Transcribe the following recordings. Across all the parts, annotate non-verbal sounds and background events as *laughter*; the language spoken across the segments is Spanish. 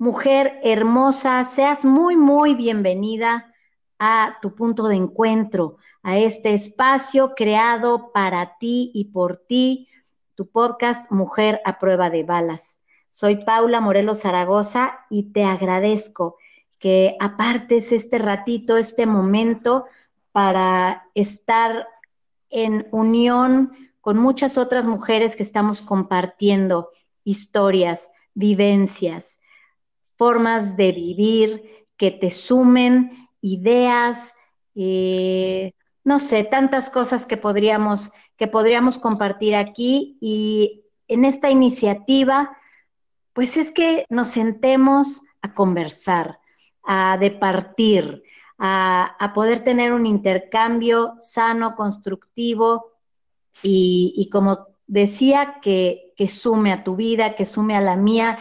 Mujer hermosa, seas muy, muy bienvenida a tu punto de encuentro, a este espacio creado para ti y por ti, tu podcast Mujer a prueba de balas. Soy Paula Morelos Zaragoza y te agradezco que apartes este ratito, este momento para estar en unión con muchas otras mujeres que estamos compartiendo historias, vivencias, formas de vivir que te sumen, ideas, eh, no sé, tantas cosas que podríamos, que podríamos compartir aquí. Y en esta iniciativa, pues es que nos sentemos a conversar, a departir, a, a poder tener un intercambio sano, constructivo y, y como decía, que, que sume a tu vida, que sume a la mía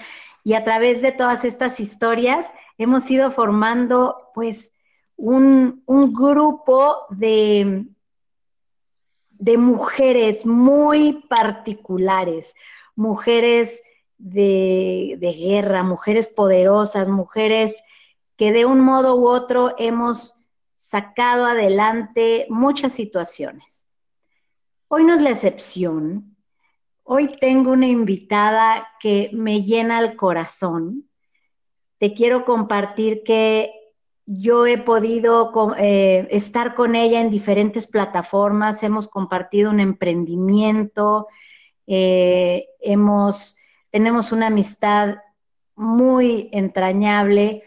y a través de todas estas historias hemos ido formando pues un, grupo de, de mujeres muy particulares, mujeres de, de, guerra, mujeres poderosas, mujeres que de un modo u otro hemos sacado adelante muchas situaciones. Hoy no es la excepción, Hoy tengo una invitada que me llena el corazón. Te quiero compartir que yo he podido eh, estar con ella en diferentes plataformas, hemos compartido un emprendimiento, eh, hemos, tenemos una amistad muy entrañable,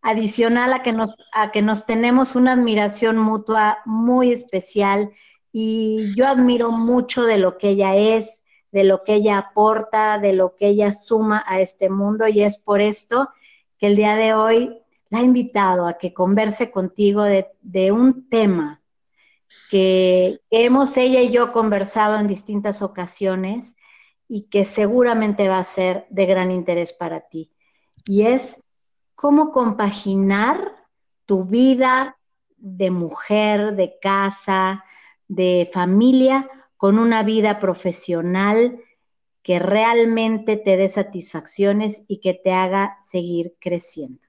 adicional a que, nos, a que nos tenemos una admiración mutua muy especial y yo admiro mucho de lo que ella es, de lo que ella aporta, de lo que ella suma a este mundo y es por esto que el día de hoy la he invitado a que converse contigo de, un tema que hemos ella y yo conversado en distintas ocasiones y que seguramente va a ser de gran interés para ti. Y es cómo compaginar tu vida de mujer, de casa, de familia con una vida profesional que realmente te dé satisfacciones y que te haga seguir creciendo.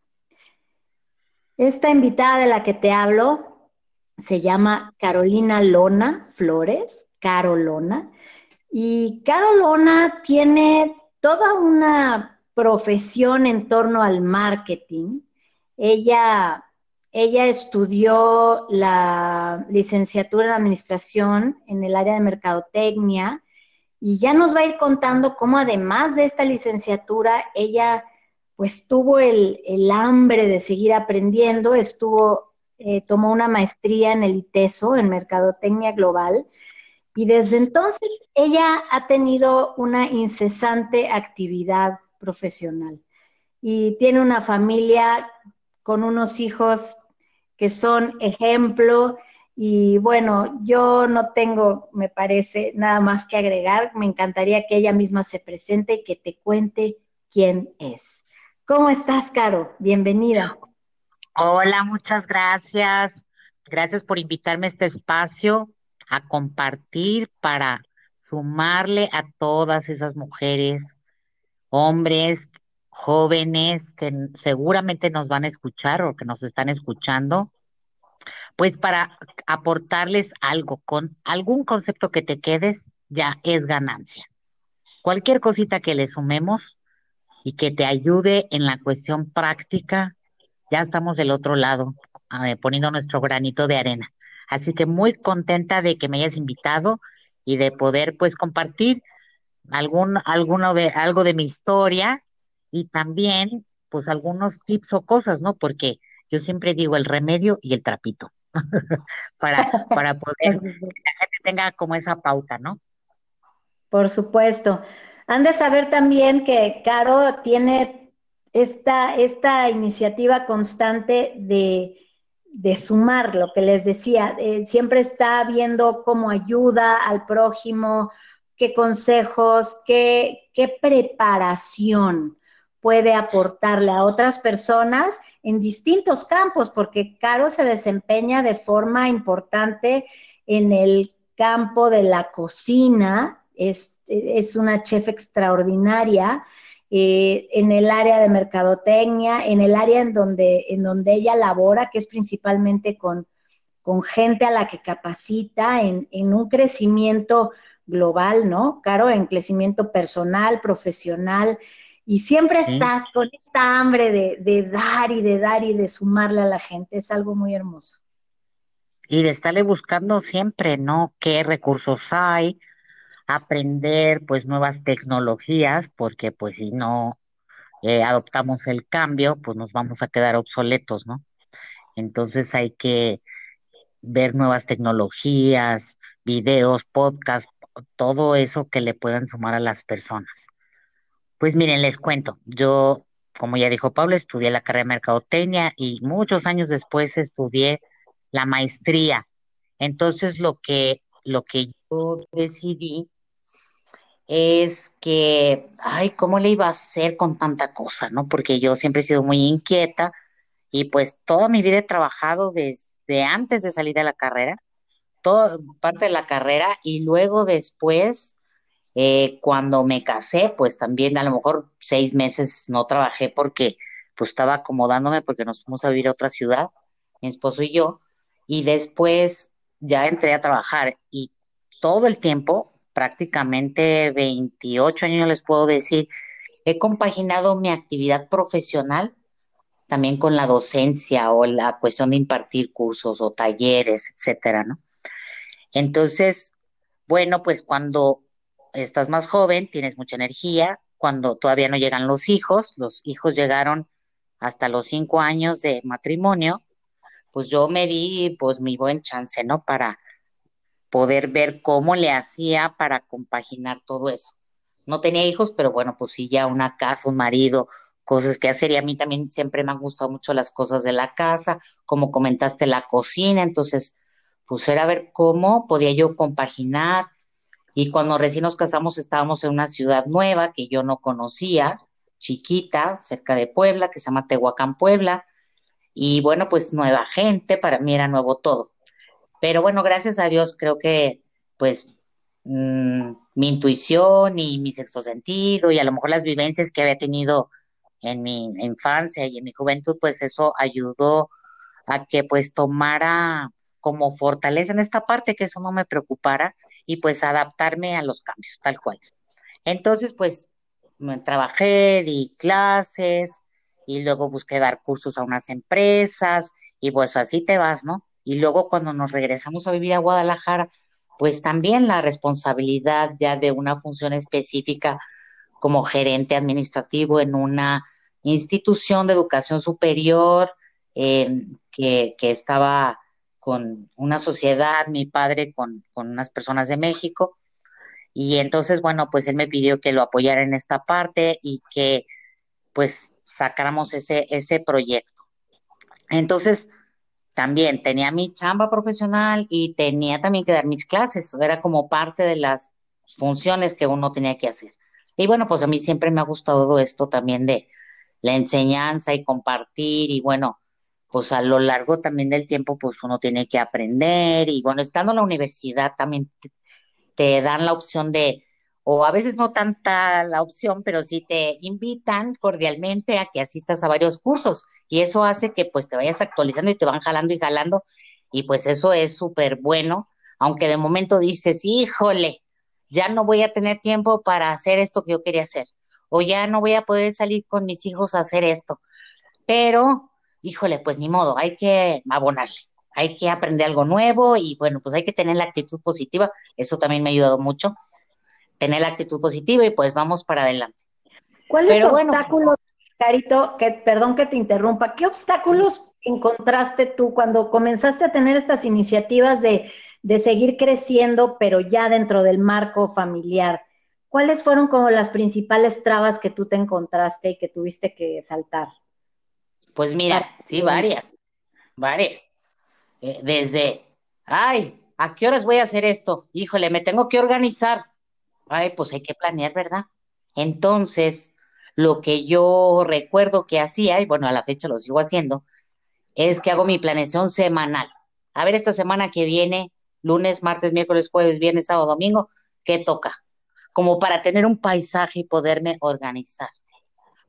Esta invitada de la que te hablo se llama Carolina Lona Flores, Carolona, y Carolona tiene toda una profesión en torno al marketing. Ella ella estudió la licenciatura en administración en el área de mercadotecnia y ya nos va a ir contando cómo además de esta licenciatura, ella pues tuvo el, hambre de seguir aprendiendo, estuvo, eh, tomó una maestría en el ITESO, en Mercadotecnia Global, y desde entonces ella ha tenido una incesante actividad profesional. Y tiene una familia con unos hijos que son ejemplo. Y bueno, yo no tengo, me parece, nada más que agregar. Me encantaría que ella misma se presente y que te cuente quién es. ¿Cómo estás, Caro? Bienvenida. Hola, muchas gracias. Gracias por invitarme a este espacio a compartir para sumarle a todas esas mujeres, hombres jóvenes que seguramente nos van a escuchar o que nos están escuchando, pues para aportarles algo, con algún concepto que te quedes, ya es ganancia. Cualquier cosita que le sumemos y que te ayude en la cuestión práctica, ya estamos del otro lado, poniendo nuestro granito de arena. Así que muy contenta de que me hayas invitado y de poder pues compartir algún, alguno de, algo de mi historia y también pues algunos tips o cosas, ¿no? Porque yo siempre digo el remedio y el trapito *laughs* para, para poder *laughs* que la gente tenga como esa pauta, ¿no? Por supuesto. Han de saber también que Caro tiene esta, esta iniciativa constante de, sumar, lo que les decía, eh, siempre está viendo cómo ayuda al prójimo, qué consejos, qué, qué preparación puede aportarle a otras personas en distintos campos, porque Caro se desempeña de forma importante en el campo de la cocina, es, es una chef extraordinaria, eh, en el área de mercadotecnia, en el área en donde, en donde ella labora, que es principalmente con, con gente a la que capacita en, en un crecimiento global, ¿no? Caro, en crecimiento personal, profesional, y siempre estás con esta hambre de, de, dar y de dar y de sumarle a la gente, es algo muy hermoso. Y de estarle buscando siempre, ¿no? ¿Qué recursos hay? aprender pues nuevas tecnologías, porque pues si no eh, adoptamos el cambio, pues nos vamos a quedar obsoletos, ¿no? Entonces hay que ver nuevas tecnologías, videos, podcasts, todo eso que le puedan sumar a las personas. Pues miren, les cuento, yo, como ya dijo Pablo, estudié la carrera de mercadotecnia y muchos años después estudié la maestría. Entonces lo que, lo que yo decidí es que, ay, ¿cómo le iba a hacer con tanta cosa, no? Porque yo siempre he sido muy inquieta y pues toda mi vida he trabajado desde antes de salir de la carrera, toda parte de la carrera y luego después, eh, cuando me casé, pues también a lo mejor seis meses no trabajé porque pues estaba acomodándome porque nos fuimos a vivir a otra ciudad, mi esposo y yo, y después ya entré a trabajar y todo el tiempo prácticamente 28 años les puedo decir, he compaginado mi actividad profesional también con la docencia o la cuestión de impartir cursos o talleres, etcétera, ¿no? Entonces, bueno, pues cuando estás más joven, tienes mucha energía, cuando todavía no llegan los hijos, los hijos llegaron hasta los cinco años de matrimonio, pues yo me di pues mi buen chance, ¿no? Para poder ver cómo le hacía para compaginar todo eso. No tenía hijos, pero bueno, pues sí, ya una casa, un marido, cosas que hacer. Y a mí también siempre me han gustado mucho las cosas de la casa, como comentaste, la cocina. Entonces, pues era ver cómo podía yo compaginar. Y cuando recién nos casamos estábamos en una ciudad nueva que yo no conocía, chiquita, cerca de Puebla, que se llama Tehuacán, Puebla. Y bueno, pues nueva gente, para mí era nuevo todo. Pero bueno, gracias a Dios creo que pues mm, mi intuición y mi sexto sentido y a lo mejor las vivencias que había tenido en mi infancia y en mi juventud, pues eso ayudó a que pues tomara como fortaleza en esta parte, que eso no me preocupara y pues adaptarme a los cambios, tal cual. Entonces, pues trabajé, di clases y luego busqué dar cursos a unas empresas y pues así te vas, ¿no? Y luego cuando nos regresamos a vivir a Guadalajara, pues también la responsabilidad ya de una función específica como gerente administrativo en una institución de educación superior em, que, estaba con una sociedad, mi padre con, con unas personas de México. Y entonces, bueno, pues él me pidió que lo apoyara en esta parte y que pues sacáramos ese, ese proyecto. Entonces, también tenía mi chamba profesional y tenía también que dar mis clases, era como parte de las funciones que uno tenía que hacer. Y bueno, pues a mí siempre me ha gustado esto también de la enseñanza y compartir y bueno, pues a lo largo también del tiempo pues uno tiene que aprender y bueno, estando en la universidad también te dan la opción de o a veces no tanta la opción, pero sí te invitan cordialmente a que asistas a varios cursos y eso hace que pues te vayas actualizando y te van jalando y jalando y pues eso es súper bueno, aunque de momento dices, híjole, ya no voy a tener tiempo para hacer esto que yo quería hacer o ya no voy a poder salir con mis hijos a hacer esto, pero híjole, pues ni modo, hay que abonarle. Hay que aprender algo nuevo y bueno, pues hay que tener la actitud positiva. Eso también me ha ayudado mucho tener la actitud positiva y pues vamos para adelante. ¿Cuáles obstáculos, Carito, que perdón que te interrumpa, qué obstáculos encontraste tú cuando comenzaste a tener estas iniciativas de, de seguir creciendo, pero ya dentro del marco familiar? ¿cuáles fueron como las principales trabas que tú te encontraste y que tuviste que saltar? Pues mira, sí, varias, varias. Eh, desde, ay, ¿a qué horas voy a hacer esto? Híjole, me tengo que organizar. Ay, pues hay que planear, ¿verdad? Entonces, lo que yo recuerdo que hacía, y bueno, a la fecha lo sigo haciendo, es que hago mi planeación semanal. A ver, esta semana que viene, lunes, martes, miércoles, jueves, viernes, sábado, domingo, ¿qué toca? Como para tener un paisaje y poderme organizar.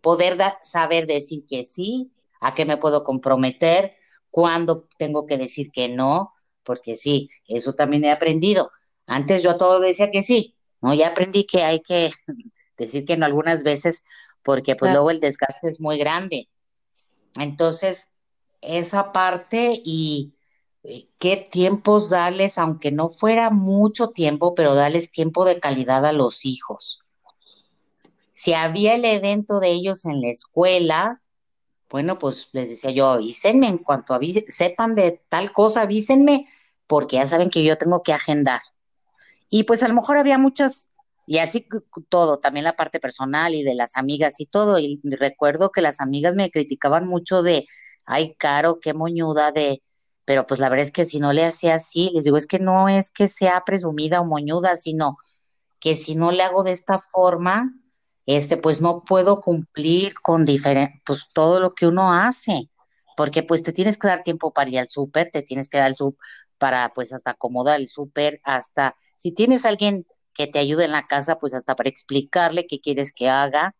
Poder saber decir que sí, a qué me puedo comprometer, cuándo tengo que decir que no, porque sí, eso también he aprendido. Antes yo a todo decía que sí, no, ya aprendí que hay que *laughs* decir que no algunas veces, porque pues luego el desgaste es muy grande. Entonces, esa parte y eh, qué tiempos darles, aunque no fuera mucho tiempo, pero darles tiempo de calidad a los hijos. Si había el evento de ellos en la escuela, bueno, pues les decía yo, avísenme en cuanto sepan de tal cosa, avísenme, porque ya saben que yo tengo que agendar. Y pues a lo mejor había muchas, y así todo, también la parte personal y de las amigas y todo. Y recuerdo que las amigas me criticaban mucho de, ay, Caro, qué moñuda de, pero pues la verdad es que si no le hacía así, les digo, es que no es que sea presumida o moñuda, sino que si no le hago de esta forma, este, pues no puedo cumplir con pues todo lo que uno hace, porque pues te tienes que dar tiempo para ir al súper, te tienes que dar el súper para pues hasta acomodar el súper, hasta si tienes alguien que te ayude en la casa, pues hasta para explicarle qué quieres que haga,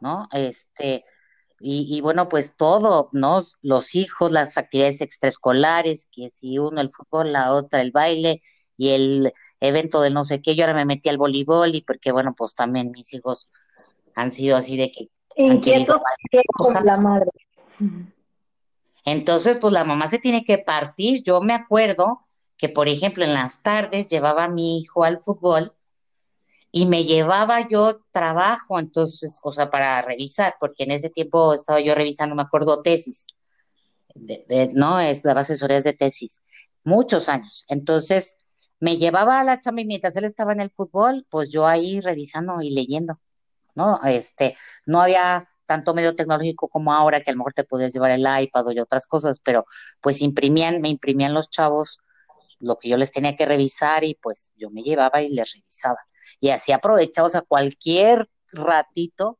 ¿no? Este, y, y, bueno, pues todo, ¿no? Los hijos, las actividades extraescolares, que si uno el fútbol, la otra el baile y el evento del no sé qué, yo ahora me metí al voleibol y porque bueno, pues también mis hijos han sido así de que... Inquietos la madre. Entonces, pues la mamá se tiene que partir. Yo me acuerdo que, por ejemplo, en las tardes llevaba a mi hijo al fútbol y me llevaba yo trabajo, entonces, o sea, para revisar, porque en ese tiempo estaba yo revisando, me acuerdo, tesis, de, no, es la asesorías de tesis, muchos años. Entonces, me llevaba a la chamba y mientras él estaba en el fútbol, pues yo ahí revisando y leyendo. ¿No? Este, no había tanto medio tecnológico como ahora, que a lo mejor te podías llevar el iPad y otras cosas, pero pues imprimían, me imprimían los chavos lo que yo les tenía que revisar y pues yo me llevaba y les revisaba. Y así aprovechaba, o sea, cualquier ratito,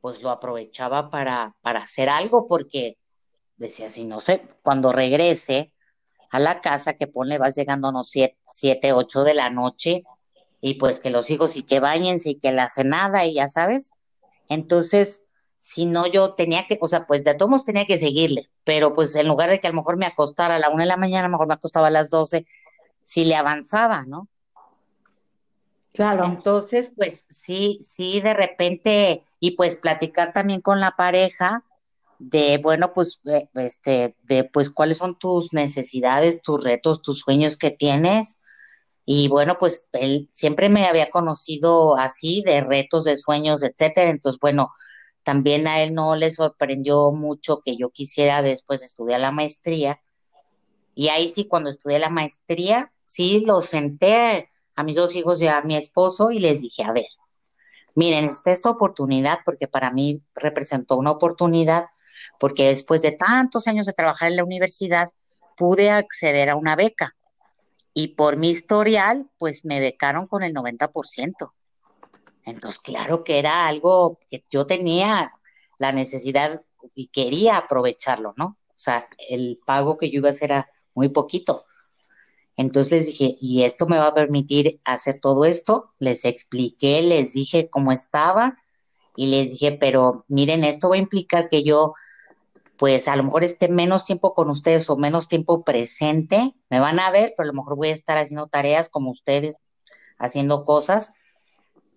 pues lo aprovechaba para, para hacer algo, porque decía así, no sé, cuando regrese a la casa, que pone, vas llegando, no, siete, siete, ocho de la noche, y pues que los hijos y que bañense y que la nada y ya sabes. Entonces, si no yo tenía que, o sea, pues de todos tenía que seguirle, pero pues en lugar de que a lo mejor me acostara a la una de la mañana, a lo mejor me acostaba a las doce, si le avanzaba, ¿no? Claro. Entonces, pues sí, sí, de repente, y pues platicar también con la pareja de, bueno, pues, eh, este, de, pues, cuáles son tus necesidades, tus retos, tus sueños que tienes, y bueno, pues él siempre me había conocido así, de retos, de sueños, etcétera. Entonces, bueno, también a él no le sorprendió mucho que yo quisiera después estudiar la maestría. Y ahí sí, cuando estudié la maestría, sí lo senté a mis dos hijos y a mi esposo y les dije, a ver, miren, esta esta oportunidad porque para mí representó una oportunidad, porque después de tantos años de trabajar en la universidad, pude acceder a una beca y por mi historial, pues me becaron con el 90%. Entonces, claro que era algo que yo tenía la necesidad y quería aprovecharlo, ¿no? O sea, el pago que yo iba a hacer era muy poquito. Entonces les dije, ¿y esto me va a permitir hacer todo esto? Les expliqué, les dije cómo estaba y les dije, pero miren, esto va a implicar que yo pues a lo mejor esté menos tiempo con ustedes o menos tiempo presente, me van a ver, pero a lo mejor voy a estar haciendo tareas como ustedes, haciendo cosas.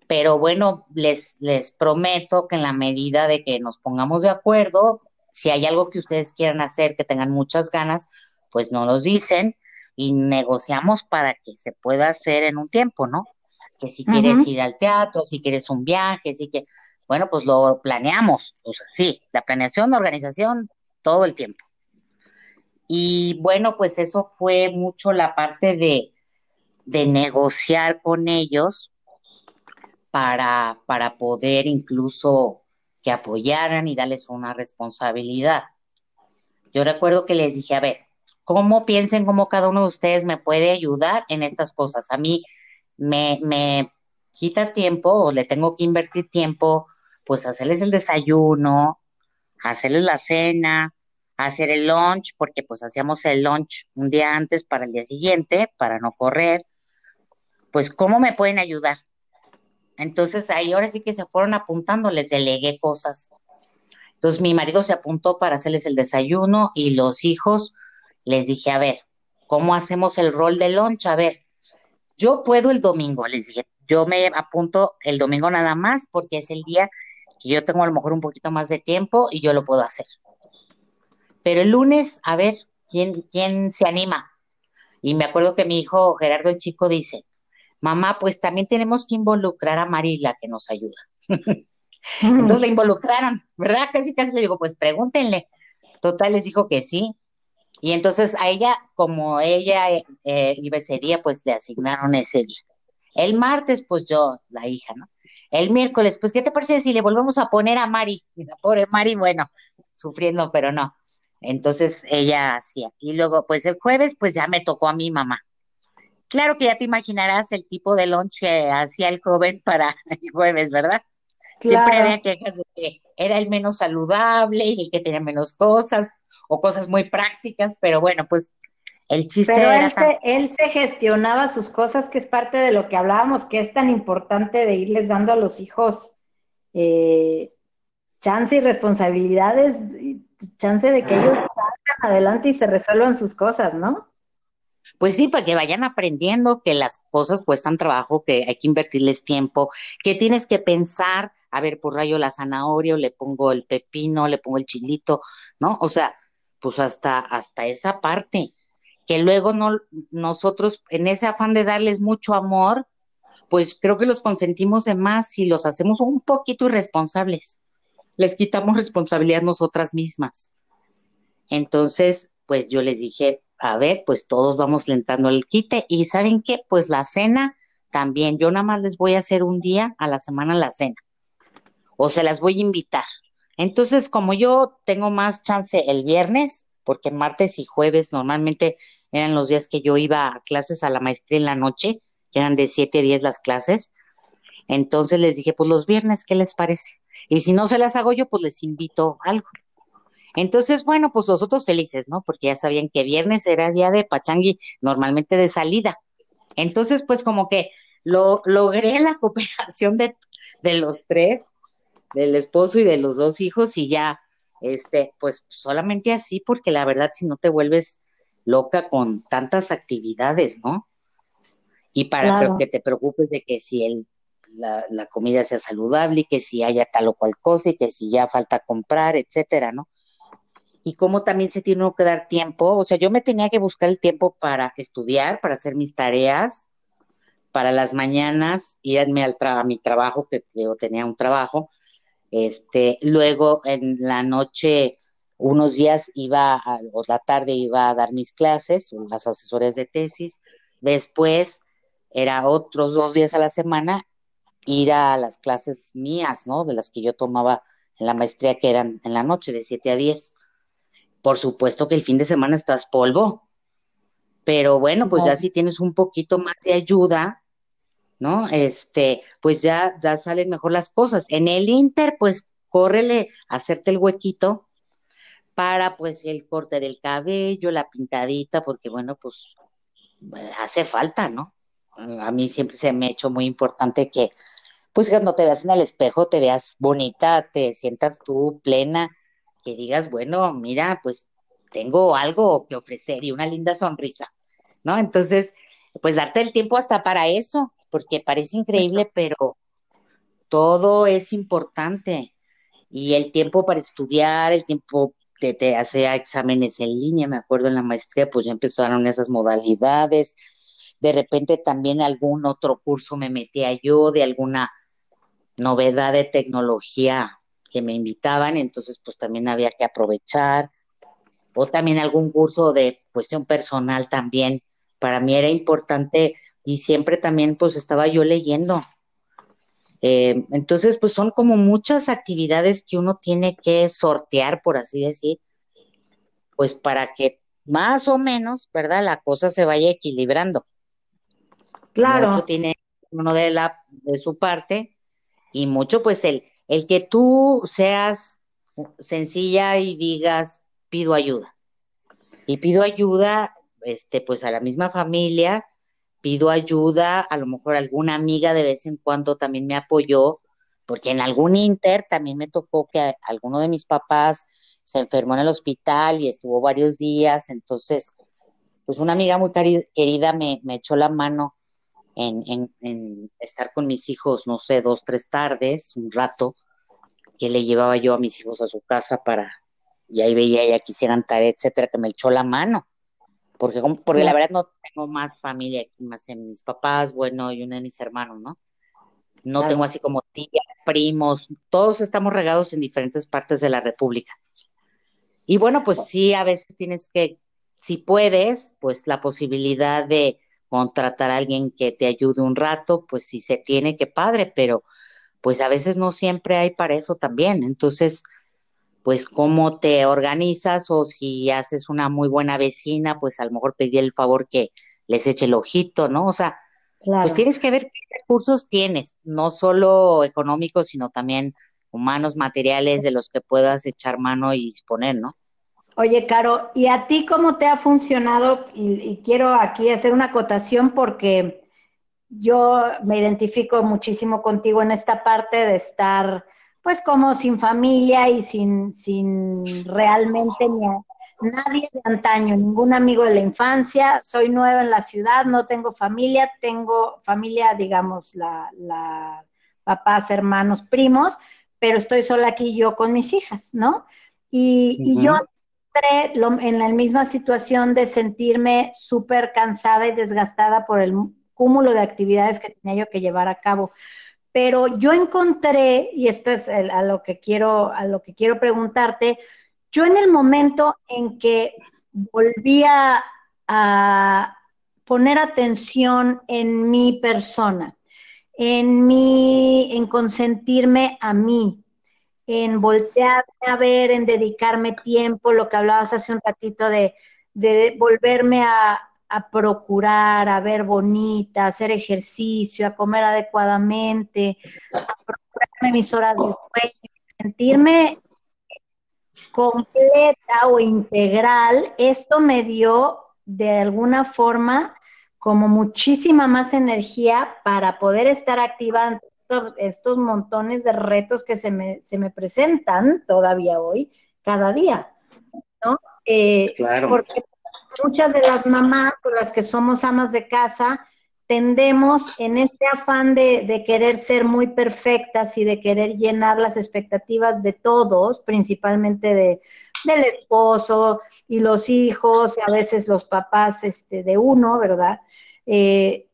Pero bueno, les, les prometo que en la medida de que nos pongamos de acuerdo, si hay algo que ustedes quieran hacer, que tengan muchas ganas, pues no los dicen y negociamos para que se pueda hacer en un tiempo, ¿no? Que si quieres ir al teatro, si quieres un viaje, si que, bueno, pues lo planeamos. Sí, la planeación, la organización, todo el tiempo. Y bueno, pues eso fue mucho la parte de, de negociar con ellos para, para poder incluso que apoyaran y darles una responsabilidad. Yo recuerdo que les dije, a ver, ¿cómo piensen cómo cada uno de ustedes me puede ayudar en estas cosas? A mí me, me quita tiempo o le tengo que invertir tiempo, pues hacerles el desayuno, hacerles la cena, hacer el lunch, porque pues hacíamos el lunch un día antes para el día siguiente, para no correr. Pues, ¿cómo me pueden ayudar? Entonces ahí ahora sí que se fueron apuntando, les delegué cosas. Entonces mi marido se apuntó para hacerles el desayuno y los hijos les dije, a ver, ¿cómo hacemos el rol de lunch? A ver, yo puedo el domingo, les dije, yo me apunto el domingo nada más porque es el día que yo tengo a lo mejor un poquito más de tiempo y yo lo puedo hacer. Pero el lunes, a ver, ¿quién, quién se anima? Y me acuerdo que mi hijo Gerardo el Chico dice, mamá, pues también tenemos que involucrar a Marila que nos ayuda. *laughs* Entonces la involucraron, ¿verdad? Casi casi le digo, pues pregúntenle. Total, les dijo que sí. Y entonces a ella, como ella eh, iba ese día, pues le asignaron ese día. El martes, pues yo, la hija, ¿no? El miércoles, pues, ¿qué te parece si le volvemos a poner a Mari? *laughs* la pobre Mari, bueno, sufriendo, pero no. Entonces ella hacía. Y luego, pues el jueves, pues ya me tocó a mi mamá. Claro que ya te imaginarás el tipo de lunch que hacía el joven para *laughs* el jueves, ¿verdad? Siempre había quejas de que era el menos saludable y el que tenía menos cosas o cosas muy prácticas, pero bueno, pues el chiste pero era... Él, se, él se gestionaba sus cosas, que es parte de lo que hablábamos, que es tan importante de irles dando a los hijos eh, chance y responsabilidades, chance de que ellos salgan adelante y se resuelvan sus cosas, ¿no? Pues sí, para que vayan aprendiendo que las cosas cuestan trabajo, que hay que invertirles tiempo, que tienes que pensar, a ver, por rayo la zanahoria, o le pongo el pepino, le pongo el chilito, ¿no? O sea, pues hasta, hasta esa parte, que luego no, nosotros en ese afán de darles mucho amor, pues creo que los consentimos de más si los hacemos un poquito irresponsables. Les quitamos responsabilidad nosotras mismas. Entonces, pues yo les dije, a ver, pues todos vamos lentando el quite. Y ¿saben qué? Pues la cena también. Yo nada más les voy a hacer un día a la semana la cena. O se las voy a invitar. Entonces, como yo tengo más chance el viernes, porque martes y jueves normalmente eran los días que yo iba a clases a la maestría en la noche, que eran de 7 a 10 las clases. Entonces les dije, pues los viernes, ¿qué les parece? Y si no se las hago yo, pues les invito algo. Entonces, bueno, pues los otros felices, ¿no? Porque ya sabían que viernes era día de pachangui, normalmente de salida. Entonces, pues como que lo logré la *laughs* cooperación de, de los tres, del esposo y de los dos hijos, y ya, este, pues solamente así, porque la verdad, si no te vuelves loca con tantas actividades, ¿no? Y para que te preocupes de que si el, la, la comida sea saludable y que si haya tal o cual cosa y que si ya falta comprar, etcétera, ¿no? y cómo también se tiene que dar tiempo. O sea, yo me tenía que buscar el tiempo para estudiar, para hacer mis tareas, para las mañanas, irme al a mi trabajo, que yo tenía un trabajo. Este, luego en la noche, unos días iba, o la tarde iba a dar mis clases, las asesores de tesis. Después era otros dos días a la semana ir a las clases mías, ¿no? De las que yo tomaba en la maestría, que eran en la noche, de 7 a 10 por supuesto que el fin de semana estás polvo, pero bueno, pues ya si tienes un poquito más de ayuda, ¿no? Este, pues ya, ya salen mejor las cosas. En el Inter, pues córrele hacerte el huequito para pues el corte del cabello, la pintadita, porque bueno, pues hace falta, ¿no? A mí siempre se me ha hecho muy importante que, pues cuando te veas en el espejo, te veas bonita, te sientas tú plena, que digas, bueno, mira, pues tengo algo que ofrecer y una linda sonrisa, ¿no? Entonces, pues darte el tiempo hasta para eso, porque parece increíble, pero todo es importante. Y el tiempo para estudiar, el tiempo de, te hacer exámenes en línea, me acuerdo en la maestría, pues ya empezaron esas modalidades. De repente también algún otro curso me metía yo de alguna novedad de tecnología que me invitaban, entonces pues también había que aprovechar, o también algún curso de cuestión personal también, para mí era importante y siempre también pues estaba yo leyendo, Eh, entonces, pues son como muchas actividades que uno tiene que sortear, por así decir, pues para que más o menos, ¿verdad? La cosa se vaya equilibrando. Claro. Mucho tiene uno de la de su parte y mucho pues el el que tú seas sencilla y digas pido ayuda. Y pido ayuda este pues a la misma familia, pido ayuda, a lo mejor alguna amiga de vez en cuando también me apoyó, porque en algún inter también me tocó que alguno de mis papás se enfermó en el hospital y estuvo varios días, entonces, pues una amiga muy querida me, me echó la mano en, en, estar con mis hijos, no sé, dos, tres tardes, un rato, que le llevaba yo a mis hijos a su casa para, y ahí veía ya que hicieran tarea, etcétera, que me echó la mano. Porque, porque la verdad no tengo más familia aquí, más en mis papás, bueno, y uno de mis hermanos, ¿no? No tengo así como tías, primos, todos estamos regados en diferentes partes de la República. Y bueno, pues sí, a veces tienes que, si puedes, pues la posibilidad de contratar a alguien que te ayude un rato, pues si se tiene, que padre, pero pues a veces no siempre hay para eso también. Entonces, pues cómo te organizas o si haces una muy buena vecina, pues a lo mejor pedir el favor que les eche el ojito, ¿no? O sea, pues tienes que ver qué recursos tienes, no solo económicos, sino también humanos, materiales de los que puedas echar mano y disponer, ¿no? Oye, Caro, ¿y a ti cómo te ha funcionado? Y, quiero aquí hacer una acotación porque yo me identifico muchísimo contigo en esta parte de estar, pues, como sin familia y sin, sin realmente ni nadie de antaño, ningún amigo de la infancia. Soy nueva en la ciudad, no tengo familia, tengo familia, digamos, la, la papás, hermanos, primos, pero estoy sola aquí yo con mis hijas, ¿no? Y, yo en la misma situación de sentirme súper cansada y desgastada por el cúmulo de actividades que tenía yo que llevar a cabo. Pero yo encontré, y esto es a lo que quiero, a lo que quiero preguntarte, yo en el momento en que volvía a poner atención en mi persona, en mí, en consentirme a mí, en voltearme a ver, en dedicarme tiempo, lo que hablabas hace un ratito de, de volverme a, a, procurar, a ver bonita, a hacer ejercicio, a comer adecuadamente, a procurarme mis horas de sueño, sentirme completa o integral, esto me dio de alguna forma como muchísima más energía para poder estar activa estos, estos montones de retos que se me, se me presentan todavía hoy, cada día, ¿no? Eh, claro. Porque muchas de las mamás, por las que somos amas de casa, tendemos en este afán de, de, querer ser muy perfectas y de querer llenar las expectativas de todos, principalmente de, del esposo y los hijos, y a veces los papás este, de uno, ¿verdad? Eh,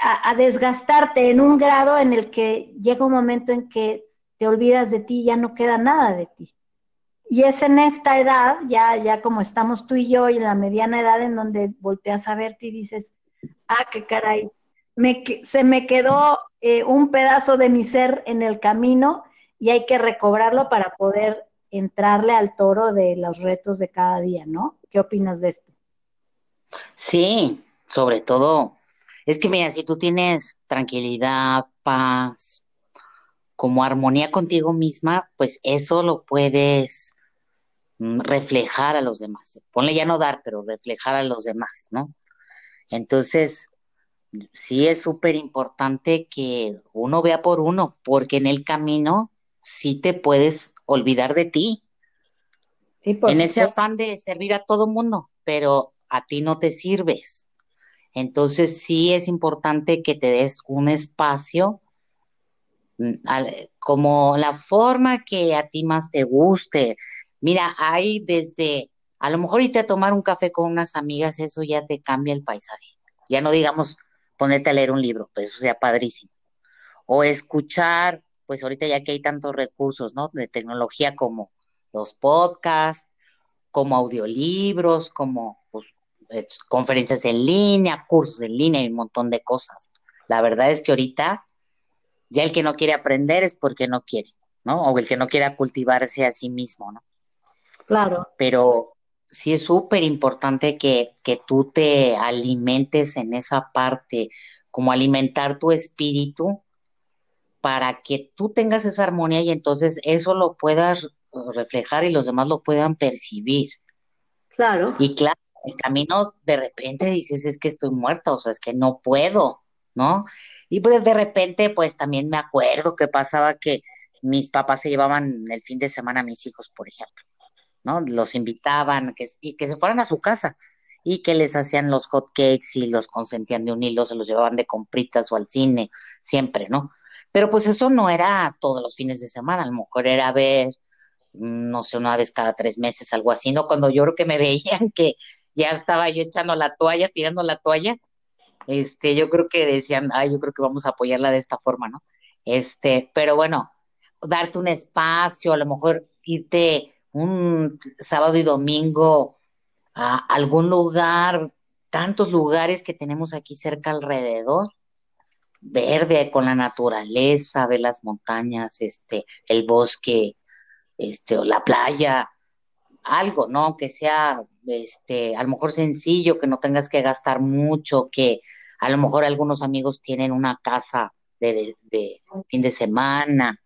a, desgastarte en un grado en el que llega un momento en que te olvidas de ti y ya no queda nada de ti. Y es en esta edad, ya, ya como estamos tú y yo, y en la mediana edad en donde volteas a verte y dices, ah, qué caray, me, se me quedó eh, un pedazo de mi ser en el camino y hay que recobrarlo para poder entrarle al toro de los retos de cada día, ¿no? ¿Qué opinas de esto? Sí, sobre todo, es que mira, si tú tienes tranquilidad, paz, como armonía contigo misma, pues eso lo puedes mm, reflejar a los demás. Ponle ya no dar, pero reflejar a los demás, ¿no? Entonces, sí es súper importante que uno vea por uno, porque en el camino sí te puedes olvidar de ti. en ese afán de servir a todo mundo, pero a ti no te sirves. Entonces sí es importante que te des un espacio mm, como la forma que a ti más te guste. Mira, hay desde, a lo mejor irte a tomar un café con unas amigas, eso ya te cambia el paisaje. Ya no digamos ponerte a leer un libro, pues eso sea padrísimo. O escuchar, pues ahorita ya que hay tantos recursos, ¿no? De tecnología como los podcasts, como audiolibros, como conferencias en línea, cursos en línea y un montón de cosas. La verdad es que ahorita Ya el que no quiere aprender es porque no quiere, ¿no? O el que no quiera cultivarse a sí mismo, ¿no? Claro. Pero sí es súper importante que, que tú te alimentes en esa parte, como alimentar tu espíritu para que tú tengas esa armonía y entonces eso lo puedas reflejar y los demás lo puedan percibir. Claro. Y claro, el camino de repente dices, es que estoy muerta, o sea, es que no puedo, ¿no? Y pues de repente, pues también me acuerdo que pasaba que mis papás se llevaban el fin de semana a mis hijos, por ejemplo, ¿no? Los invitaban que, y que se fueran a su casa y que les hacían los hot cakes y los consentían de un hilo, se los llevaban de compritas o al cine, siempre, ¿no? Pero pues eso no era todos los fines de semana, a lo mejor era ver, no sé, una vez cada tres meses, algo así, ¿no? Cuando yo creo que me *laughs* veían que ya estaba yo echando la toalla, tirando la toalla, este, yo creo que decían, ay, yo creo que vamos a apoyarla de esta forma, ¿no? Este, pero bueno, darte un espacio, a lo mejor irte un sábado y domingo a algún lugar, tantos lugares que tenemos aquí cerca alrededor, verde con la naturaleza, ver las montañas, este, el bosque, este, o la playa, algo, ¿no? Que sea, este, a lo mejor sencillo, que no tengas que gastar mucho, que a lo mejor algunos amigos tienen una casa de, de, fin de semana,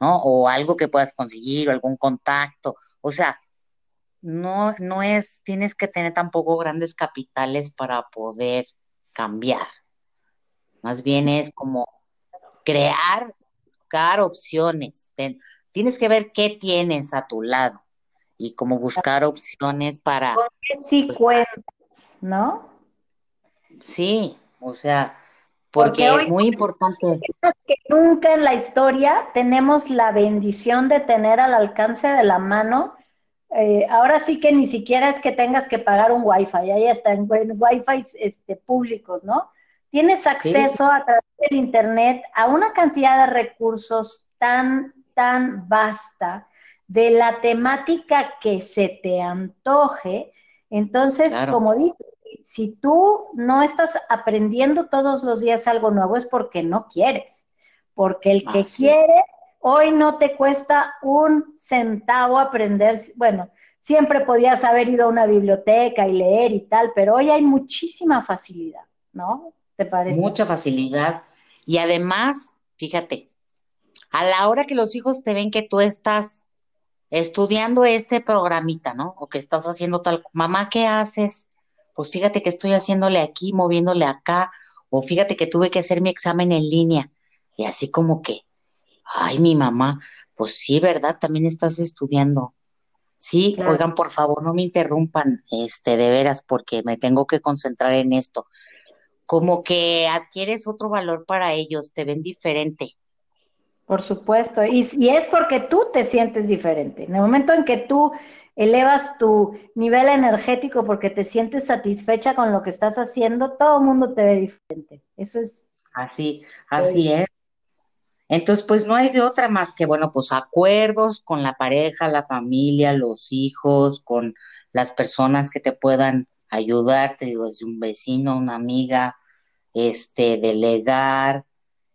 ¿no? O algo que puedas conseguir, o algún contacto. O sea, no, no es, tienes que tener tampoco grandes capitales para poder cambiar. Más bien es como crear, buscar opciones. tienes que ver qué tienes a tu lado y como buscar opciones para... Sí pues, ¿no? Sí, o sea, porque, es muy importante. Que nunca en la historia tenemos la bendición de tener al alcance de la mano. Eh, ahora sí que ni siquiera es que tengas que pagar un wifi, ahí están wifi este, públicos, ¿no? Tienes acceso a través del internet a una cantidad de recursos tan, tan vasta de la temática que se te antoje. Entonces, como dices, si tú no estás aprendiendo todos los días algo nuevo es porque no quieres, porque el que quiere, hoy no te cuesta un centavo aprender, bueno, siempre podías haber ido a una biblioteca y leer y tal, pero hoy hay muchísima facilidad, ¿no? ¿Te parece? Mucha facilidad. Y además, fíjate, a la hora que los hijos te ven que tú estás estudiando este programita, ¿no? O que estás haciendo tal, mamá, ¿qué haces? Pues fíjate que estoy haciéndole aquí, moviéndole acá, o fíjate que tuve que hacer mi examen en línea. Y así como que, ay, mi mamá, pues sí, ¿verdad? También estás estudiando. Sí, oigan, por favor, no me interrumpan, este, de veras, porque me tengo que concentrar en esto. Como que adquieres otro valor para ellos, te ven diferente. Por supuesto, y, y, es porque tú te sientes diferente. En el momento en que tú elevas tu nivel energético porque te sientes satisfecha con lo que estás haciendo, todo el mundo te ve diferente. Eso es. Así, así es. Entonces, pues no hay de otra más que, bueno, pues acuerdos con la pareja, la familia, los hijos, con las personas que te puedan ayudar, te digo, desde un vecino, una amiga, este, delegar,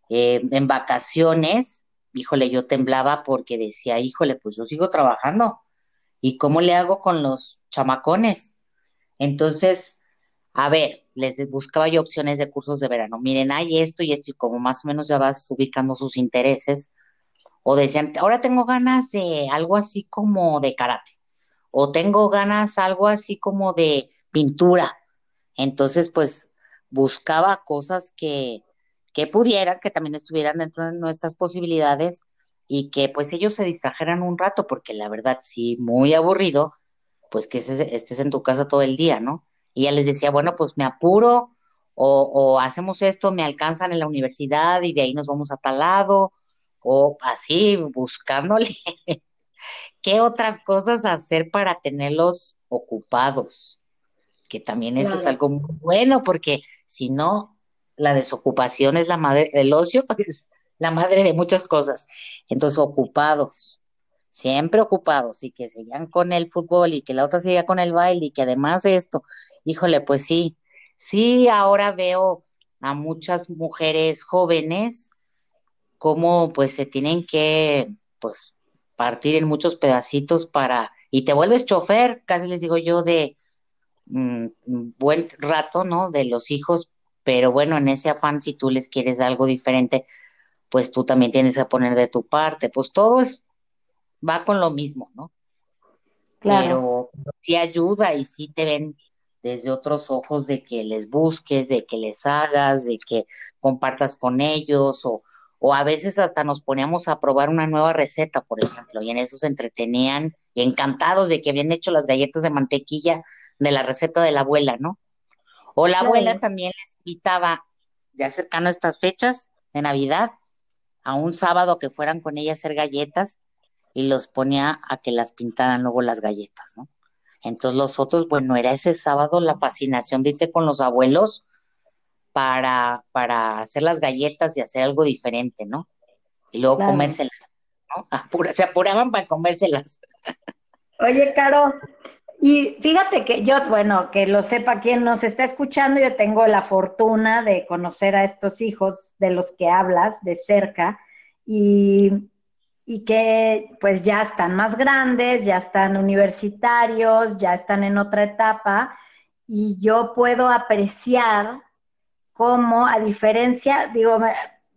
eh, en vacaciones, híjole, yo temblaba porque decía, híjole, pues yo sigo trabajando. ¿Y cómo le hago con los chamacones? Entonces, a ver, les buscaba yo opciones de cursos de verano. Miren, hay esto y esto, y como más o menos ya vas ubicando sus intereses. O decían, ahora tengo ganas de algo así como de karate. O tengo ganas algo así como de pintura. Entonces, pues buscaba cosas que, que pudieran, que también estuvieran dentro de nuestras posibilidades y que pues ellos se distrajeran un rato, porque la verdad sí, muy aburrido, pues que estés en tu casa todo el día, ¿no? Y ya les decía, bueno, pues me apuro o, o hacemos esto, me alcanzan en la universidad y de ahí nos vamos a tal lado, o así, buscándole *laughs* qué otras cosas hacer para tenerlos ocupados, que también eso es algo muy bueno, porque si no, la desocupación es la madre, el ocio *laughs* es la madre de muchas cosas. Entonces, ocupados, siempre ocupados, y que sigan con el fútbol y que la otra siga con el baile y que además esto, híjole, pues sí, sí, ahora veo a muchas mujeres jóvenes cómo pues se tienen que pues partir en muchos pedacitos para, y te vuelves chofer, casi les digo yo, de mm, buen rato, ¿no? De los hijos, pero bueno, en ese afán, si tú les quieres algo diferente, pues tú también tienes que poner de tu parte, pues todo es, va con lo mismo, ¿no? Claro. Pero sí ayuda y sí te ven desde otros ojos de que les busques, de que les hagas, de que compartas con ellos o, o a veces hasta nos poníamos a probar una nueva receta, por ejemplo, y en eso se entretenían y encantados de que habían hecho las galletas de mantequilla de la receta de la abuela, ¿no? O la abuela también les invitaba, ya cercano a estas fechas de Navidad, a un sábado que fueran con ella a hacer galletas y los ponía a que las pintaran luego las galletas, ¿no? Entonces los otros, bueno, era ese sábado la fascinación de irse con los abuelos para, para hacer las galletas y hacer algo diferente, ¿no? Y luego comérselas, ¿no? *laughs* se apuraban para comérselas. Oye, Caro, y fíjate que yo, bueno, que lo sepa quien nos está escuchando, yo tengo la fortuna de conocer a estos hijos de los que hablas de cerca y, y que pues ya están más grandes, ya están universitarios, ya están en otra etapa y yo puedo apreciar cómo, a diferencia, digo,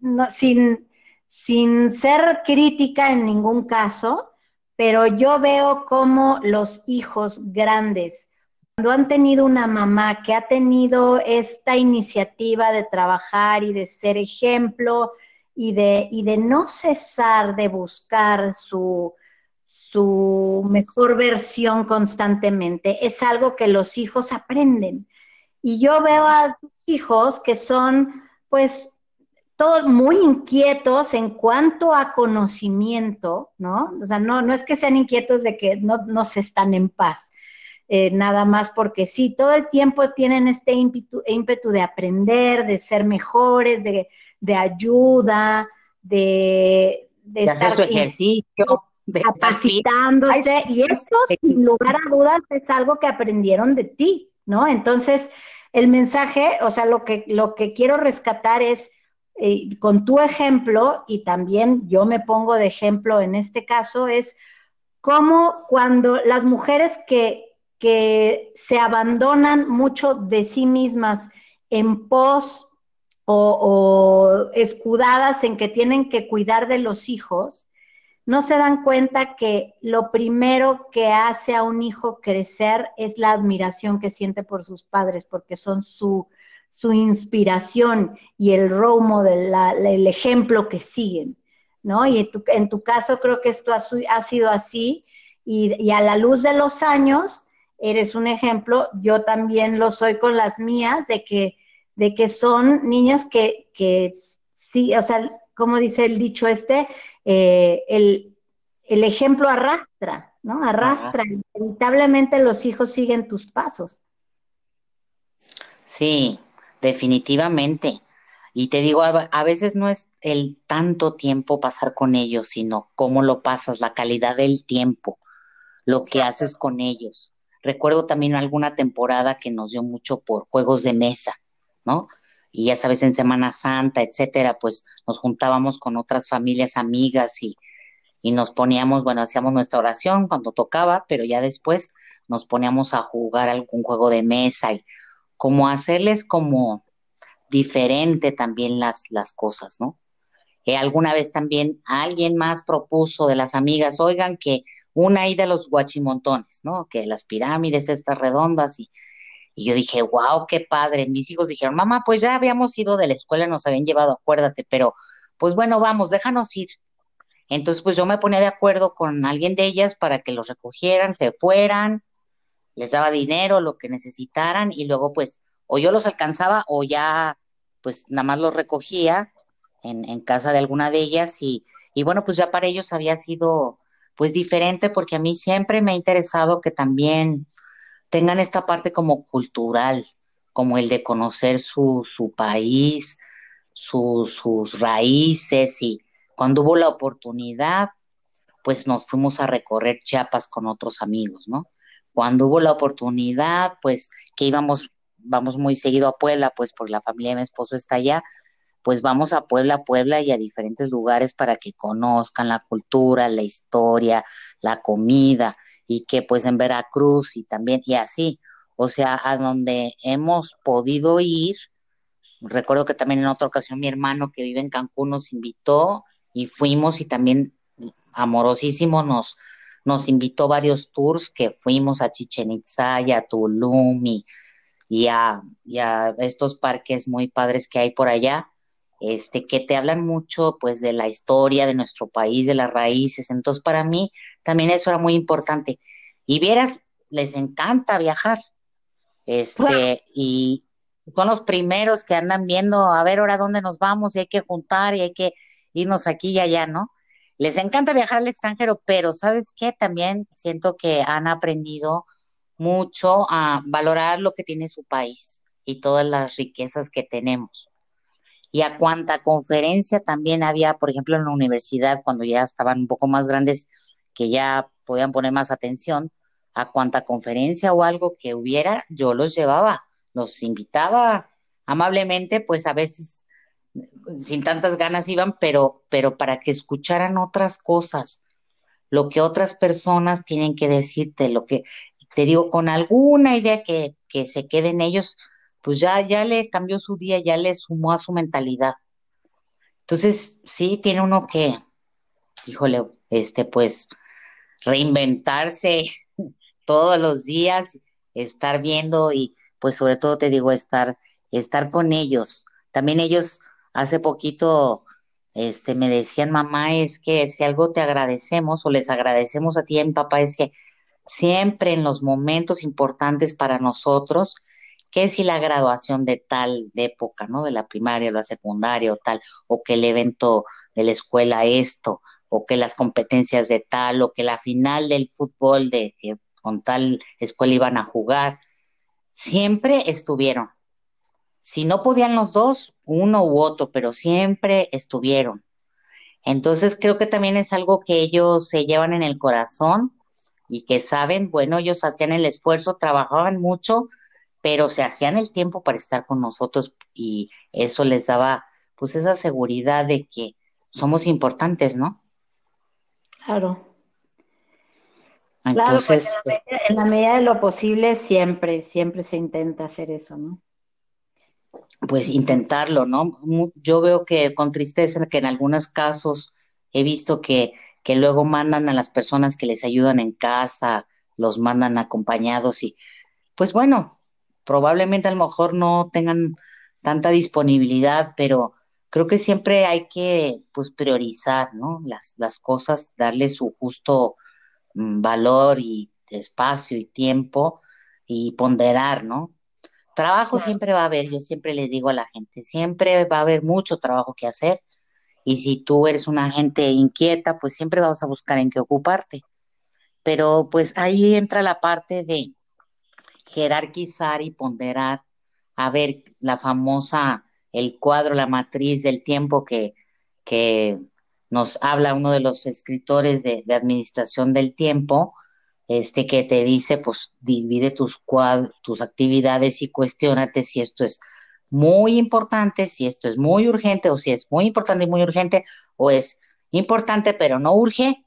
no, sin, sin ser crítica en ningún caso, pero yo veo cómo los hijos grandes, cuando han tenido una mamá que ha tenido esta iniciativa de trabajar y de ser ejemplo y de, y de no cesar de buscar su, su mejor versión constantemente, es algo que los hijos aprenden. Y yo veo a hijos que son, pues, todos muy inquietos en cuanto a conocimiento, ¿no? O sea, no, no es que sean inquietos de que no, no se están en paz, eh, nada más porque sí, todo el tiempo tienen este ímpetu, ímpetu de aprender, de ser mejores, de, de ayuda, de, de, hacer su ejercicio, de capacitándose, y esto, sin lugar a dudas, es algo que aprendieron de ti, ¿no? Entonces, el mensaje, o sea, lo que, lo que quiero rescatar es, eh, con tu ejemplo, y también yo me pongo de ejemplo en este caso, es cómo cuando las mujeres que, que se abandonan mucho de sí mismas en pos o, o escudadas en que tienen que cuidar de los hijos, no se dan cuenta que lo primero que hace a un hijo crecer es la admiración que siente por sus padres, porque son su, su inspiración y el role model, el ejemplo que siguen, ¿no? Y en tu, caso creo que esto ha, sido así y, a la luz de los años eres un ejemplo, yo también lo soy con las mías, de que, de que son niñas que, que sí, o sea, como dice el dicho este, eh, el, ejemplo arrastra, ¿no? Arrastra. Inevitablemente los hijos siguen tus pasos. Sí, definitivamente. Y te digo, a, veces no es el tanto tiempo pasar con ellos, sino cómo lo pasas, la calidad del tiempo, lo que haces con ellos. Recuerdo también alguna temporada que nos dio mucho por juegos de mesa, ¿no? y ya sabes, en Semana Santa, etcétera, pues nos juntábamos con otras familias amigas y, y nos poníamos, bueno, hacíamos nuestra oración cuando tocaba, pero ya después nos poníamos a jugar algún juego de mesa y como hacerles como diferente también las, las cosas, ¿no? Eh, alguna vez también alguien más propuso de las amigas, oigan, que una ahí de los guachimontones, ¿no? Que las pirámides estas redondas y y yo dije, wow, qué padre. Mis hijos dijeron, mamá, pues ya habíamos ido de la escuela, nos habían llevado, acuérdate, pero pues bueno, vamos, déjanos ir. Entonces, pues yo me ponía de acuerdo con alguien de ellas para que los recogieran, se fueran, les daba dinero, lo que necesitaran, y luego pues o yo los alcanzaba o ya pues nada más los recogía en, casa de alguna de ellas y, y bueno, pues ya para ellos había sido pues diferente porque a mí siempre me ha interesado que también tengan esta parte como cultural, como el de conocer su, su país, sus raíces y cuando hubo la oportunidad, pues nos fuimos a recorrer Chiapas con otros amigos, ¿no? Cuando hubo la oportunidad, pues que íbamos, vamos muy seguido a Puebla, pues por la familia de mi esposo está allá, pues vamos a Puebla, Puebla y a diferentes lugares para que conozcan la cultura, la historia, la comida y que pues en Veracruz y también y así, o sea, a donde hemos podido ir. Recuerdo que también en otra ocasión mi hermano que vive en Cancún nos invitó y fuimos y también amorosísimo nos, nos invitó varios tours que fuimos a Chichen Itza y a Tulum y, y, a, y a estos parques muy padres que hay por allá este, que te hablan mucho pues de la historia de nuestro país, de las raíces. Entonces, para mí también eso era muy importante. Y vieras, les encanta viajar. Este, y son los primeros que andan viendo a ver ahora dónde nos vamos y hay que juntar y hay que irnos aquí y allá, ¿no? Les encanta viajar al extranjero, pero ¿sabes qué? También siento que han aprendido mucho a valorar lo que tiene su país y todas las riquezas que tenemos y a cuánta conferencia también había, por ejemplo, en la universidad, cuando ya estaban un poco más grandes, que ya podían poner más atención, a cuánta conferencia o algo que hubiera, yo los llevaba, los invitaba amablemente, pues a veces sin tantas ganas iban, pero, pero para que escucharan otras cosas, lo que otras personas tienen que decirte, lo que te digo, con alguna idea que, que se quede en ellos, pues ya, ya le cambió su día, ya le sumó a su mentalidad. Entonces, sí, tiene uno que, híjole, este, pues, reinventarse *laughs* todos los días, estar viendo y, pues, sobre todo te digo, estar, estar con ellos. También ellos, hace poquito, este, me decían, mamá, es que si algo te agradecemos o les agradecemos a ti y papá, es que siempre en los momentos importantes para nosotros, que si la graduación de tal de época, ¿no? De la primaria o la secundaria o tal, o que el evento de la escuela esto, o que las competencias de tal, o que la final del fútbol de que con tal escuela iban a jugar, siempre estuvieron. Si no podían los dos, uno u otro, pero siempre estuvieron. Entonces creo que también es algo que ellos se llevan en el corazón y que saben, bueno, ellos hacían el esfuerzo, trabajaban mucho, pero se hacían el tiempo para estar con nosotros y eso les daba pues esa seguridad de que somos importantes, ¿no? Claro. Entonces, claro, pues, en, la medida, de lo posible siempre, siempre se intenta hacer eso, ¿no? Pues intentarlo, ¿no? Yo veo que con tristeza que en algunos casos he visto que, que luego mandan a las personas que les ayudan en casa, los mandan acompañados y pues bueno, probablemente a lo mejor no tengan tanta disponibilidad, pero creo que siempre hay que pues priorizar, ¿no? Las, las cosas, darle su justo mm, valor y espacio y tiempo y ponderar, ¿no? Trabajo siempre va a haber, yo siempre les digo a la gente, siempre va a haber mucho trabajo que hacer y si tú eres una gente inquieta, pues siempre vas a buscar en qué ocuparte. Pero pues ahí entra la parte de jerarquizar y ponderar, a ver la famosa, el cuadro, la matriz del tiempo que, que nos habla uno de los escritores de, administración del tiempo, este que te dice, pues divide tus, tus actividades y cuestionate si esto es muy importante, si esto es muy urgente o si es muy importante y muy urgente o es importante pero no urge,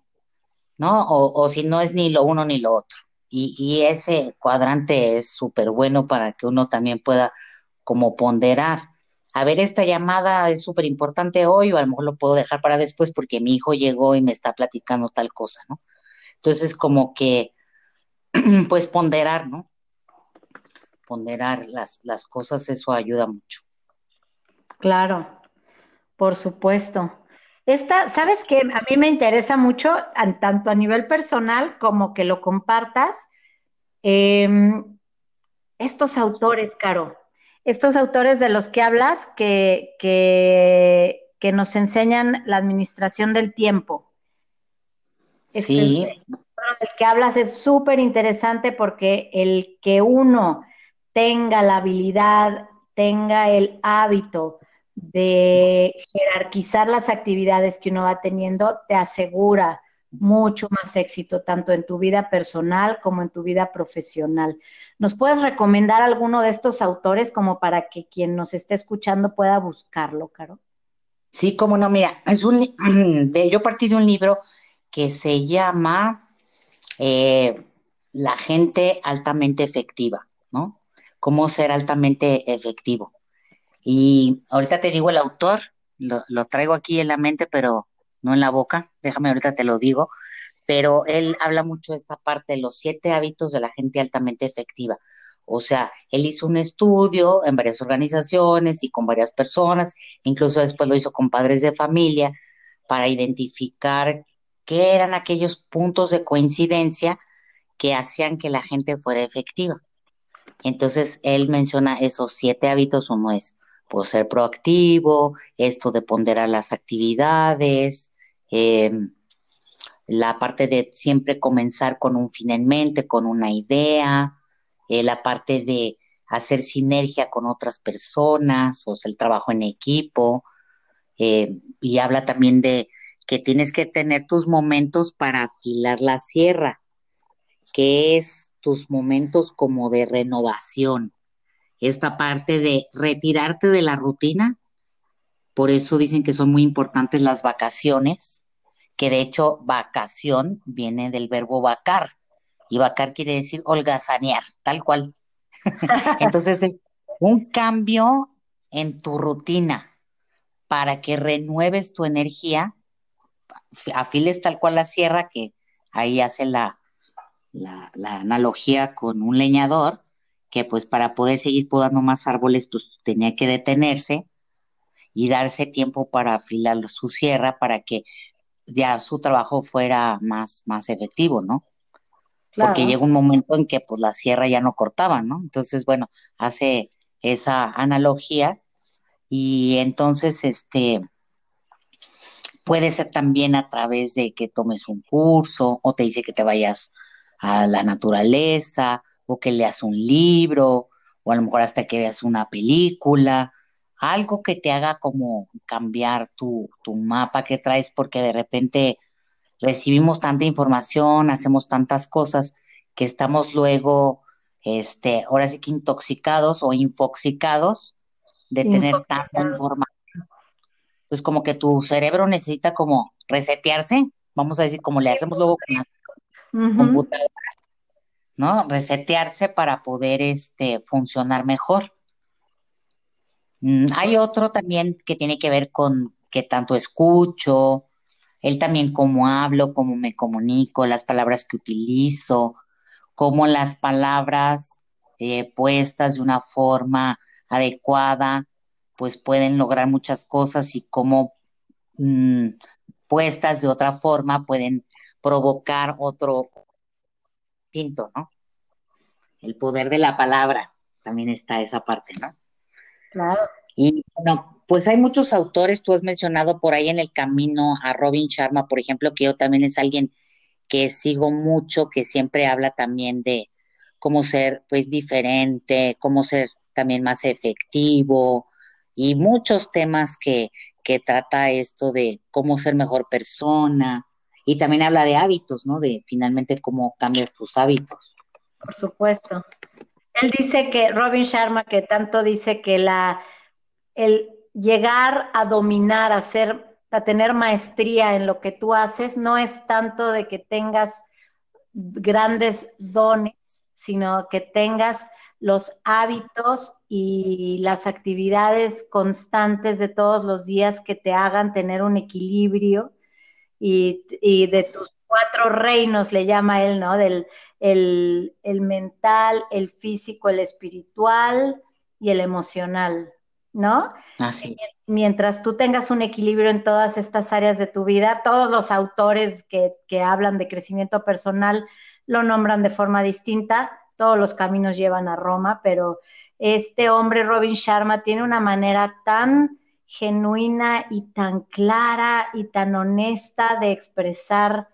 ¿no? O, o si no es ni lo uno ni lo otro. Y, ese cuadrante es súper bueno para que uno también pueda como ponderar. A ver, esta llamada es súper importante hoy o a lo mejor lo puedo dejar para después porque mi hijo llegó y me está platicando tal cosa, ¿no? Entonces, como que, *clears throat* pues ponderar, ¿no? Ponderar las, las cosas, eso ayuda mucho. Claro, por supuesto. Esta, ¿sabes qué? A mí me interesa mucho, tanto a nivel personal como que lo compartas. Em, estos autores, Caro, estos autores de los que hablas que, que, que nos enseñan la administración del tiempo. Este, sí. El que hablas es súper interesante porque el que uno tenga la habilidad, tenga el hábito de jerarquizar las actividades que uno va teniendo, te asegura mucho más éxito, tanto en tu vida personal como en tu vida profesional. ¿Nos puedes recomendar alguno de estos autores como para que quien nos esté escuchando pueda buscarlo, Caro? Sí, cómo no, mira, es un, *clears throat* yo partí de un libro que se llama eh, La gente altamente efectiva, ¿no? Cómo ser altamente efectivo. Y ahorita te digo el autor, lo, lo traigo aquí en la mente, pero no en la boca, déjame ahorita te lo digo, pero él habla mucho de esta parte los siete hábitos de la gente altamente efectiva. O sea, él hizo un estudio en varias organizaciones y con varias personas, incluso después lo hizo con padres de familia, para identificar qué eran aquellos puntos de coincidencia que hacían que la gente fuera efectiva. Entonces, él menciona esos siete hábitos, uno es pues, ser proactivo, esto de ponderar las actividades, eh, la parte de siempre comenzar con un fin en mente, con una idea, eh, la parte de hacer sinergia con otras personas, o sea, el trabajo en equipo, eh, y habla también de que tienes que tener tus momentos para afilar la sierra, que es tus momentos como de renovación, esta parte de retirarte de la rutina, por eso dicen que son muy importantes las vacaciones, que de hecho vacación viene del verbo vacar, y vacar quiere decir holgazanear, tal cual. *laughs* Entonces es un cambio en tu rutina para que renueves tu energía, afiles tal cual la sierra, que ahí hace la, la, la analogía con un leñador, que pues para poder seguir podando más árboles, pues tenía que detenerse y darse tiempo para afilar su sierra para que ya su trabajo fuera más, más efectivo, ¿no? Porque llega un momento en que pues la sierra ya no cortaba, ¿no? Entonces, bueno, hace esa analogía y entonces, este, puede ser también a través de que tomes un curso o te dice que te vayas a la naturaleza o que leas un libro o a lo mejor hasta que veas una película, algo que te haga como cambiar tu, tu mapa que traes porque de repente recibimos tanta información, hacemos tantas cosas que estamos luego, este, ahora sí que intoxicados o infoxicados de tener tanta información. Pues como que tu cerebro necesita como resetearse, vamos a decir, como le hacemos luego con las computadoras, ¿no? Resetearse para poder este, funcionar mejor. Mm, hay otro también que tiene que ver con qué tanto escucho, él también cómo hablo, cómo me comunico, las palabras que utilizo, cómo las palabras eh, puestas de una forma adecuada, pues pueden lograr muchas cosas y cómo mm, puestas de otra forma pueden provocar otro distinto, ¿no? El poder de la palabra, también está esa parte, ¿no? Claro. Y bueno, pues hay muchos autores, tú has mencionado por ahí en el camino a Robin Sharma, por ejemplo, que yo también es alguien que sigo mucho, que siempre habla también de cómo ser pues diferente, cómo ser también más efectivo y muchos temas que, que trata esto de cómo ser mejor persona y también habla de hábitos, ¿no? De finalmente cómo cambias tus hábitos. Por supuesto. Él dice que Robin Sharma, que tanto dice que la el llegar a dominar, a ser, a tener maestría en lo que tú haces, no es tanto de que tengas grandes dones, sino que tengas los hábitos y las actividades constantes de todos los días que te hagan tener un equilibrio y, de tus cuatro reinos, le llama él, ¿no? Del el, el mental, el físico, el espiritual y el emocional. ¿no? Así. Mientras tú tengas un equilibrio en todas estas áreas de tu vida, todos los autores que, que hablan de crecimiento personal lo nombran de forma distinta, todos los caminos llevan a Roma, pero este hombre, Robin Sharma, tiene una manera tan genuina y tan clara y tan honesta de expresar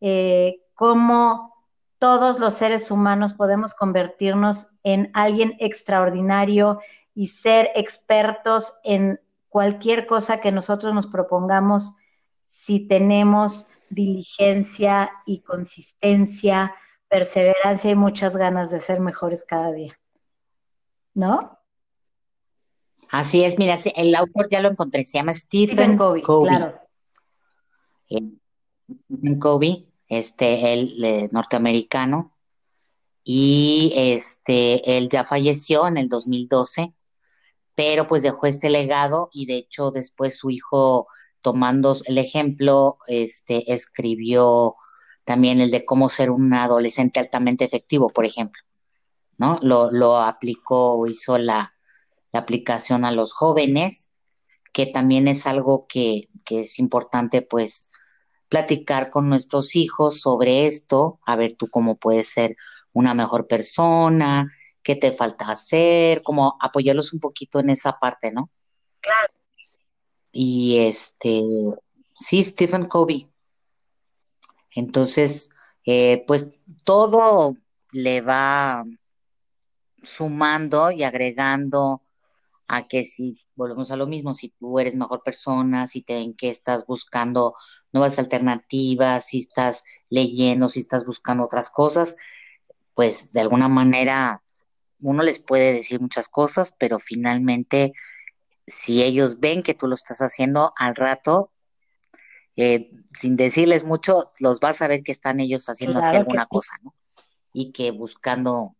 eh, cómo todos los seres humanos podemos convertirnos en alguien extraordinario, y ser expertos en cualquier cosa que nosotros nos propongamos si tenemos diligencia y consistencia, perseverancia y muchas ganas de ser mejores cada día. ¿No? Así es, mira, el autor ya lo encontré, se llama Stephen, Covey. Claro. Stephen Covey, este, el eh, norteamericano, y este, él ya falleció en el 2012, pero pues dejó este legado y de hecho después su hijo, tomando el ejemplo, este, escribió también el de cómo ser un adolescente altamente efectivo, por ejemplo, ¿no? Lo, lo aplicó, hizo la, la aplicación a los jóvenes, que también es algo que, que es importante, pues, platicar con nuestros hijos sobre esto, a ver tú cómo puedes ser una mejor persona, qué te falta hacer, como apoyarlos un poquito en esa parte, ¿no? Claro. Y este, sí, Stephen Covey. Entonces, eh, pues todo le va sumando y agregando a que si volvemos a lo mismo, si tú eres mejor persona, si te ven que estás buscando nuevas alternativas, si estás leyendo, si estás buscando otras cosas, pues de alguna manera uno les puede decir muchas cosas, pero finalmente si ellos ven que tú lo estás haciendo al rato, eh, sin decirles mucho, los vas a ver que están ellos haciendo alguna cosa, ¿no? Y que buscando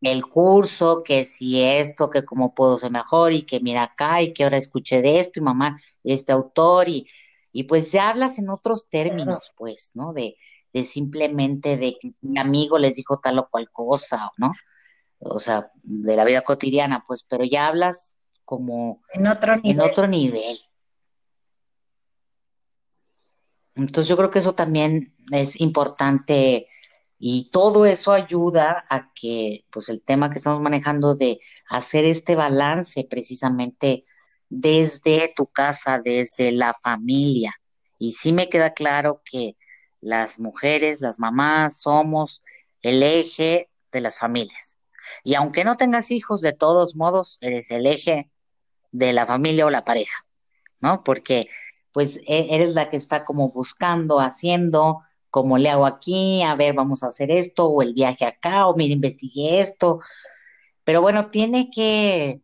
el curso, que si esto, que cómo puedo ser mejor, y que mira acá, y que ahora escuché de esto, y mamá, este autor, y, y pues ya hablas en otros términos, pues, ¿no? De, de simplemente de que mi amigo les dijo tal o cual cosa, ¿no? O sea, de la vida cotidiana, pues, pero ya hablas como en otro nivel. En otro nivel. Entonces yo creo que eso también es importante y todo eso ayuda a que, pues, el tema que estamos manejando de hacer este balance precisamente desde tu casa, desde la familia. Y sí me queda claro que las mujeres, las mamás, somos el eje de las familias. Y aunque no tengas hijos, de todos modos, eres el eje de la familia o la pareja, ¿no? Porque pues e, eres la que está como buscando, haciendo, como le hago aquí, a ver, vamos a hacer esto, o el viaje acá, o mira, investigué esto. Pero bueno, tiene que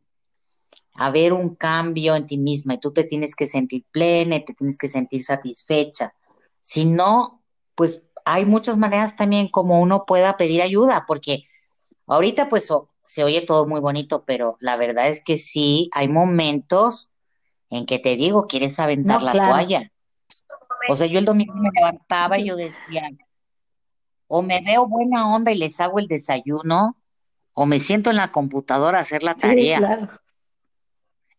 haber un cambio en ti misma y tú te tienes que sentir plena, te tienes que sentir satisfecha. Si no, pues hay muchas maneras también como uno pueda pedir ayuda, porque ahorita pues se oye todo muy bonito, pero la verdad es que sí, hay momentos en que te digo, quieres aventar la toalla. O sea, yo el domingo me levantaba y yo decía, o me veo buena onda y les hago el desayuno, o me siento en la computadora a hacer la tarea. claro.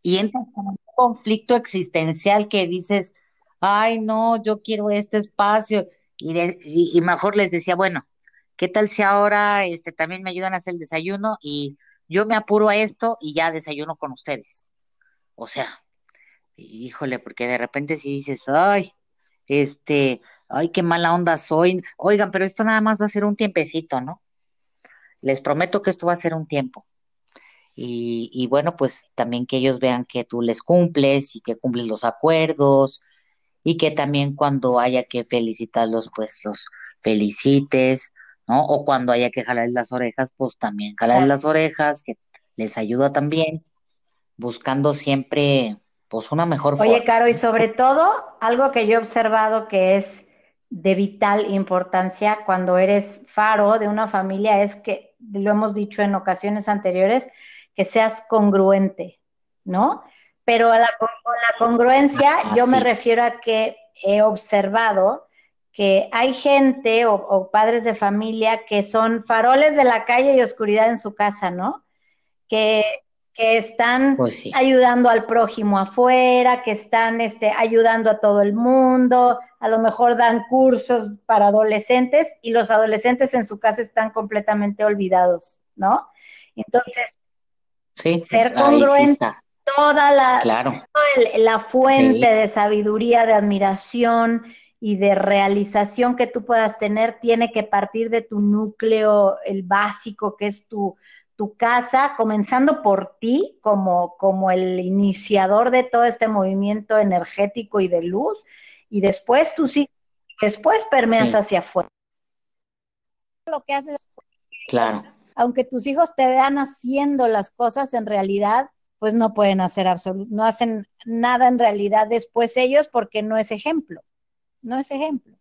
Y entra con un conflicto existencial que dices, ay, no, yo quiero este espacio. Y, mejor les decía, bueno, ¿qué tal si ahora este, también me ayudan a hacer el desayuno y yo me apuro a esto y ya desayuno con ustedes? O sea, híjole, porque de repente si dices, ay, este, ay, qué mala onda soy. Oigan, pero esto nada más va a ser un tiempecito, ¿no? Les prometo que esto va a ser un tiempo. Y, y bueno, pues también que ellos vean que tú les cumples y que cumples los acuerdos y que también cuando haya que felicitarlos, pues los felicites, ¿no? O cuando haya que jalar las orejas, pues también jalar las orejas, que les ayuda también, buscando siempre, pues una mejor forma. Oye, Caro, y sobre todo, algo que yo he observado que es de vital importancia cuando eres faro de una familia es que, lo hemos dicho en ocasiones anteriores, que seas congruente, ¿no? Pero la, con la congruencia ah, yo me refiero a que he observado que hay gente o, padres de familia que son faroles de la calle y oscuridad en su casa, ¿no? Que, están pues ayudando al prójimo afuera, que están este, ayudando a todo el mundo, a lo mejor dan cursos para adolescentes y los adolescentes en su casa están completamente olvidados, ¿no? Entonces, ser congruente toda la, la fuente de sabiduría, de admiración y de realización que tú puedas tener tiene que partir de tu núcleo, el básico que es tu, tu casa, comenzando por ti como, como el iniciador de todo este movimiento energético y de luz, y después tú sí, después permeas hacia afuera. Lo que haces, claro. aunque tus hijos te vean haciendo las cosas, en realidad pues no pueden hacer absoluto, no hacen nada en realidad después ellos porque no es ejemplo, no es ejemplo.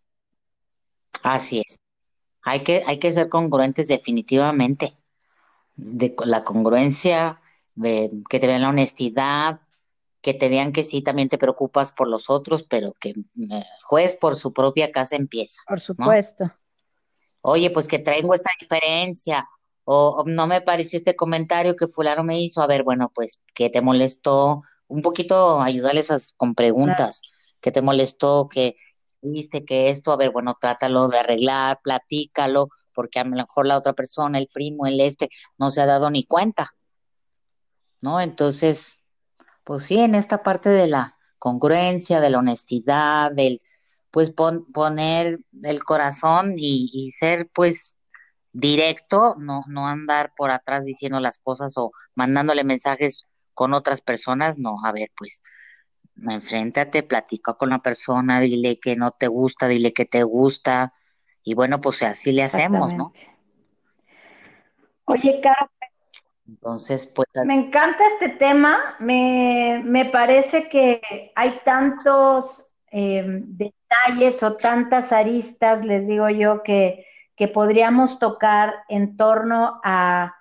Así es. Hay que, hay que ser congruentes definitivamente. De la congruencia, de que te vean la honestidad, que te vean que sí también te preocupas por los otros, pero que eh, juez por su propia casa empieza. Por supuesto. Oye, pues que traigo esta diferencia, o, no me pareció este comentario que fulano me hizo, a ver, bueno, pues que te molestó, un poquito ayudarles con preguntas, que te molestó, que viste que esto, a ver, bueno, trátalo de arreglar, platícalo, porque a lo mejor la otra persona, el primo, el este, no se ha dado ni cuenta, ¿no? Entonces, pues sí, en esta parte de la congruencia, de la honestidad, del, pues poner el corazón y, y ser, pues, directo, no, no andar por atrás diciendo las cosas o mandándole mensajes con otras personas, no, a ver, pues enfréntate, platica con la persona, dile que no te gusta, dile que te gusta, y bueno, pues así le hacemos, ¿no? Oye, Caro. Entonces, pues. Me encanta este tema, me, me parece que hay tantos em, detalles o tantas aristas, les digo yo, que, que podríamos tocar en torno a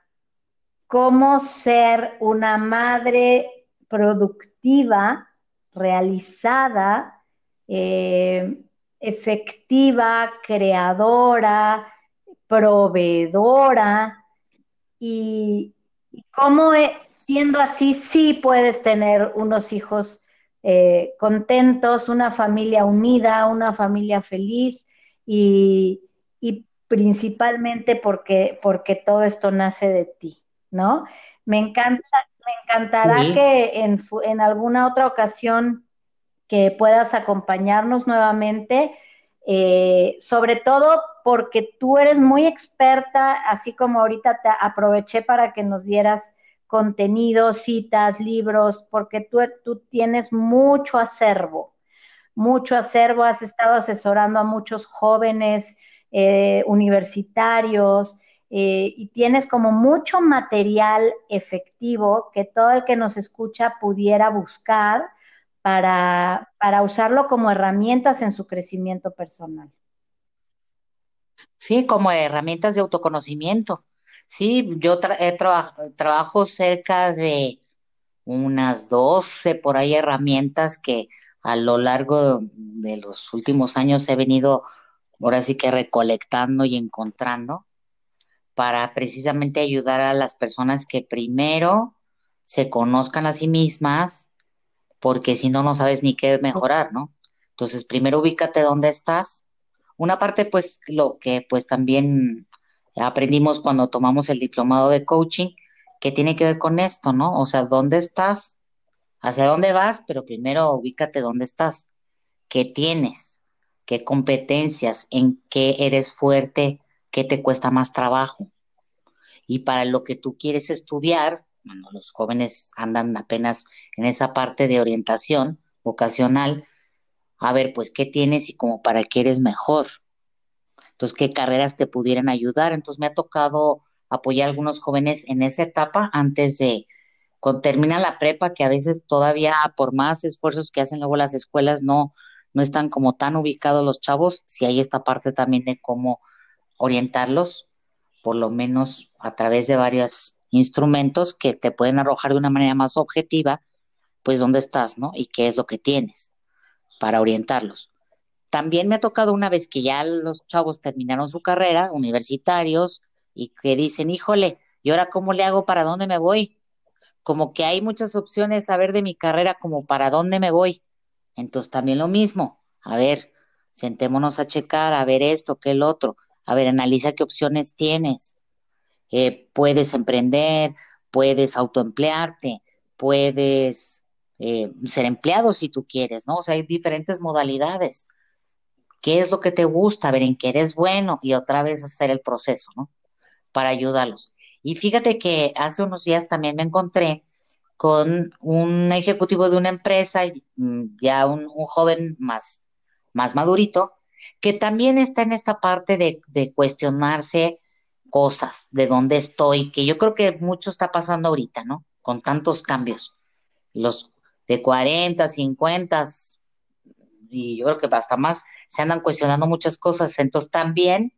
cómo ser una madre productiva realizada, eh, efectiva, creadora, proveedora y, cómo e, siendo así sí puedes tener unos hijos eh, contentos, una familia unida, una familia feliz y, principalmente porque, porque todo esto nace de ti, ¿no? Me encanta me encantará que en, en, alguna otra ocasión que puedas acompañarnos nuevamente, eh, sobre todo porque tú eres muy experta, así como ahorita te aproveché para que nos dieras contenido, citas, libros, porque tú, tú tienes mucho acervo, mucho acervo, has estado asesorando a muchos jóvenes eh, universitarios, eh, y tienes como mucho material efectivo que todo el que nos escucha pudiera buscar para, para usarlo como herramientas en su crecimiento personal. Sí, como herramientas de autoconocimiento. Sí, yo trabajo cerca de unas 12 por ahí herramientas que a lo largo de los últimos años he venido ahora sí que recolectando y encontrando para precisamente ayudar a las personas que primero se conozcan a sí mismas, porque si no, no sabes ni qué mejorar, ¿no? Entonces, primero ubícate dónde estás. Una parte, pues, lo que pues también aprendimos cuando tomamos el diplomado de coaching, que tiene que ver con esto, ¿no? O sea, ¿dónde estás? ¿Hacia dónde vas? Pero primero ubícate dónde estás. ¿Qué tienes? ¿Qué competencias? ¿En qué eres fuerte? ¿Qué te cuesta más trabajo? Y para lo que tú quieres estudiar, bueno, los jóvenes andan apenas en esa parte de orientación vocacional, a ver, pues, ¿qué tienes y como para qué eres mejor? Entonces, ¿qué carreras te pudieran ayudar? Entonces, me ha tocado apoyar a algunos jóvenes en esa etapa antes de, cuando termina la prepa, que a veces todavía por más esfuerzos que hacen luego las escuelas, no, no están como tan ubicados los chavos, si hay esta parte también de cómo orientarlos, por lo menos a través de varios instrumentos que te pueden arrojar de una manera más objetiva, pues dónde estás, ¿no? Y qué es lo que tienes para orientarlos. También me ha tocado una vez que ya los chavos terminaron su carrera, universitarios, y que dicen, híjole, ¿y ahora cómo le hago para dónde me voy? Como que hay muchas opciones a ver de mi carrera como para dónde me voy. Entonces también lo mismo, a ver, sentémonos a checar, a ver esto, que el otro a ver, analiza qué opciones tienes. Eh, puedes emprender, puedes autoemplearte, puedes eh, ser empleado si tú quieres, ¿no? O sea, hay diferentes modalidades. ¿Qué es lo que te gusta? A ver, en qué eres bueno y otra vez hacer el proceso, ¿no? Para ayudarlos. Y fíjate que hace unos días también me encontré con un ejecutivo de una empresa, mm, ya un, un joven más, más madurito, que también está en esta parte de, cuestionarse cosas, de dónde estoy, que yo creo que mucho está pasando ahorita, ¿no? con tantos cambios. Los de 40, 50 y yo creo que hasta más se andan cuestionando muchas cosas. Entonces también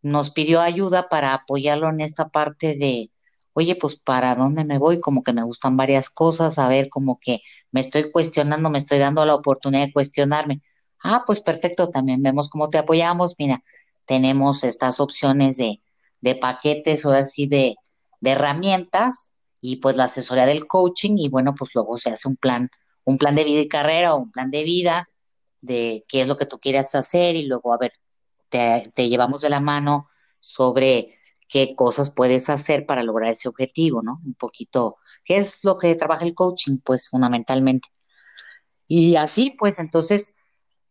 nos pidió ayuda para apoyarlo en esta parte de, oye, pues para dónde me voy, como que me gustan varias cosas, a ver, como que me estoy cuestionando, me estoy dando la oportunidad de cuestionarme. Ah, pues perfecto, también vemos cómo te apoyamos. Mira, tenemos estas opciones de, de paquetes, ahora sí, de, de herramientas y pues la asesoría del coaching y bueno, pues luego se hace un plan, un plan de vida y carrera o un plan de vida de qué es lo que tú quieras hacer y luego, a ver, te, te llevamos de la mano sobre qué cosas puedes hacer para lograr ese objetivo, ¿no? Un poquito, ¿qué es lo que trabaja el coaching? Pues fundamentalmente. Y así, pues entonces,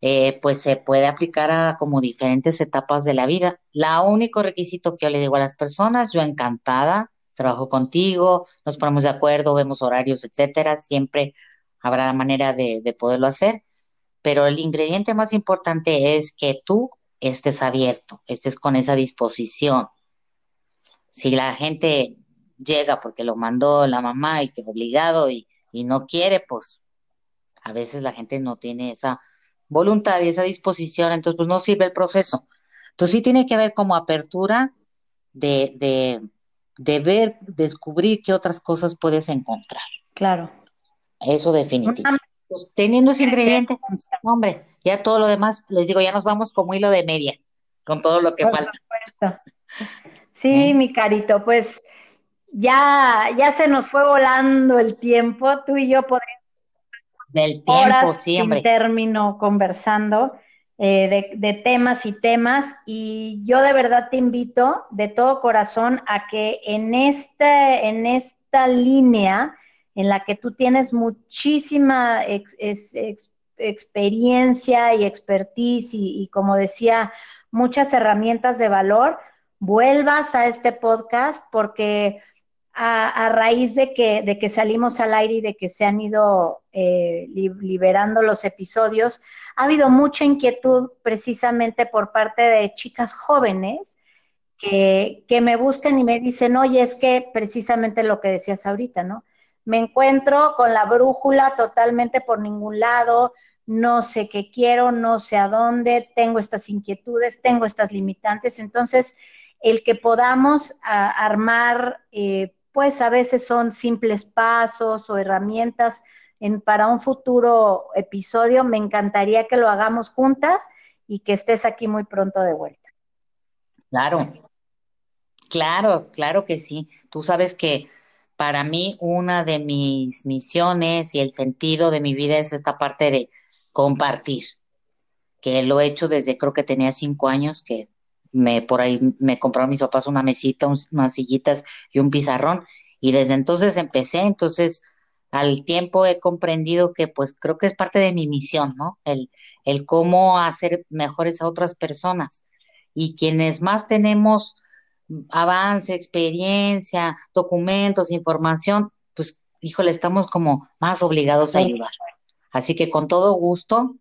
eh, pues se puede aplicar a como diferentes etapas de la vida. La único requisito que yo le digo a las personas, yo encantada, trabajo contigo, nos ponemos de acuerdo, vemos horarios, etcétera, siempre habrá la manera de, de poderlo hacer, pero el ingrediente más importante es que tú estés abierto, estés con esa disposición. Si la gente llega porque lo mandó la mamá y que obligado y, y no quiere, pues a veces la gente no tiene esa voluntad y esa disposición, entonces pues no sirve el proceso. Entonces sí tiene que haber como apertura de, de, de ver, descubrir qué otras cosas puedes encontrar. Claro. Eso definitivamente. Pues, teniendo ese ingrediente, hombre, ya todo lo demás, les digo, ya nos vamos como hilo de media, con todo lo que Por falta. supuesto. Sí, ¿Eh? mi carito, pues ya, ya se nos fue volando el tiempo. Tú y yo podríamos Del tiempo, horas sí, sin término conversando eh, de, de temas y temas. Y yo de verdad te invito de todo corazón a que en, este, en esta línea en la que tú tienes muchísima ex- ex- ex- experiencia y expertise y, y como decía, muchas herramientas de valor, vuelvas a este podcast porque a, raíz de que, de que salimos al aire y de que se han ido eh, li- liberando los episodios, ha habido mucha inquietud precisamente por parte de chicas jóvenes que, que me buscan y me dicen, oye, es que precisamente lo que decías ahorita, ¿no? Me encuentro con la brújula totalmente por ningún lado, no sé qué quiero, no sé a dónde, tengo estas inquietudes, tengo estas limitantes. Entonces, el que podamos armar, eh, pues a veces son simples pasos o herramientas en, para un futuro episodio, me encantaría que lo hagamos juntas y que estés aquí muy pronto de vuelta. Claro, claro, claro que sí. Tú sabes que para mí una de mis misiones y el sentido de mi vida es esta parte de compartir, que lo he hecho desde creo que tenía cinco años, que me por ahí me compraron mis papás una mesita, un- unas sillitas y un pizarrón, y desde entonces empecé, entonces al tiempo he comprendido que pues creo que es parte de mi misión, ¿no? El, el cómo hacer mejores a otras personas. Y quienes más tenemos avance, experiencia, documentos, información, pues, híjole, estamos como más obligados a ayudar. Así que con todo gusto,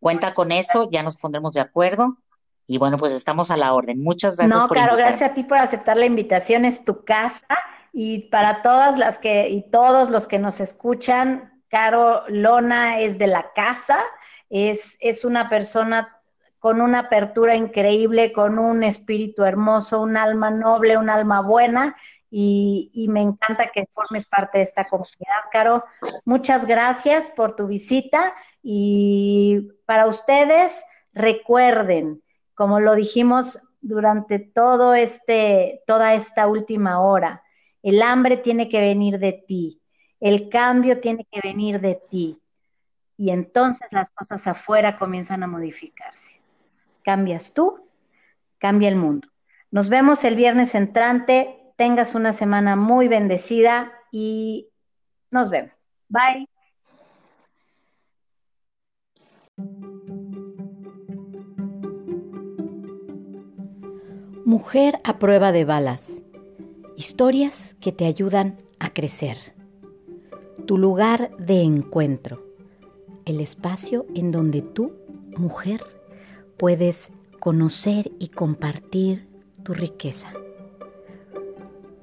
cuenta con eso, ya nos pondremos de acuerdo y bueno, pues estamos a la orden. Muchas gracias No, por Caro, invitarme. gracias a ti por aceptar la invitación, es tu casa y para todas las que y todos los que nos escuchan, Caro Lona es de la casa, es, es una persona con una apertura increíble, con un espíritu hermoso, un alma noble, un alma buena y, y me encanta que formes parte de esta comunidad, Caro. Muchas gracias por tu visita y para ustedes, recuerden, como lo dijimos durante todo este, toda esta última hora, el hambre tiene que venir de ti, el cambio tiene que venir de ti. Y entonces las cosas afuera comienzan a modificarse. Cambias tú, cambia el mundo. Nos vemos el viernes entrante. Tengas una semana muy bendecida y nos vemos. Bye. Mujer a prueba de balas. Historias que te ayudan a crecer. Tu lugar de encuentro. El espacio en donde tú, mujer, puedes conocer y compartir tu riqueza.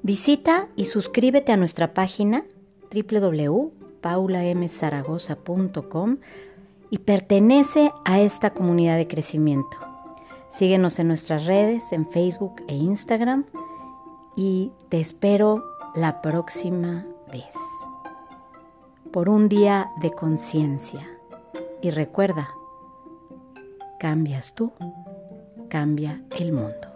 Visita y suscríbete a nuestra página www.paulamzaragoza.com y pertenece a esta comunidad de crecimiento. Síguenos en nuestras redes, en Facebook e Instagram y te espero la próxima vez. Por un día de conciencia. Y recuerda, cambias tú, cambia el mundo.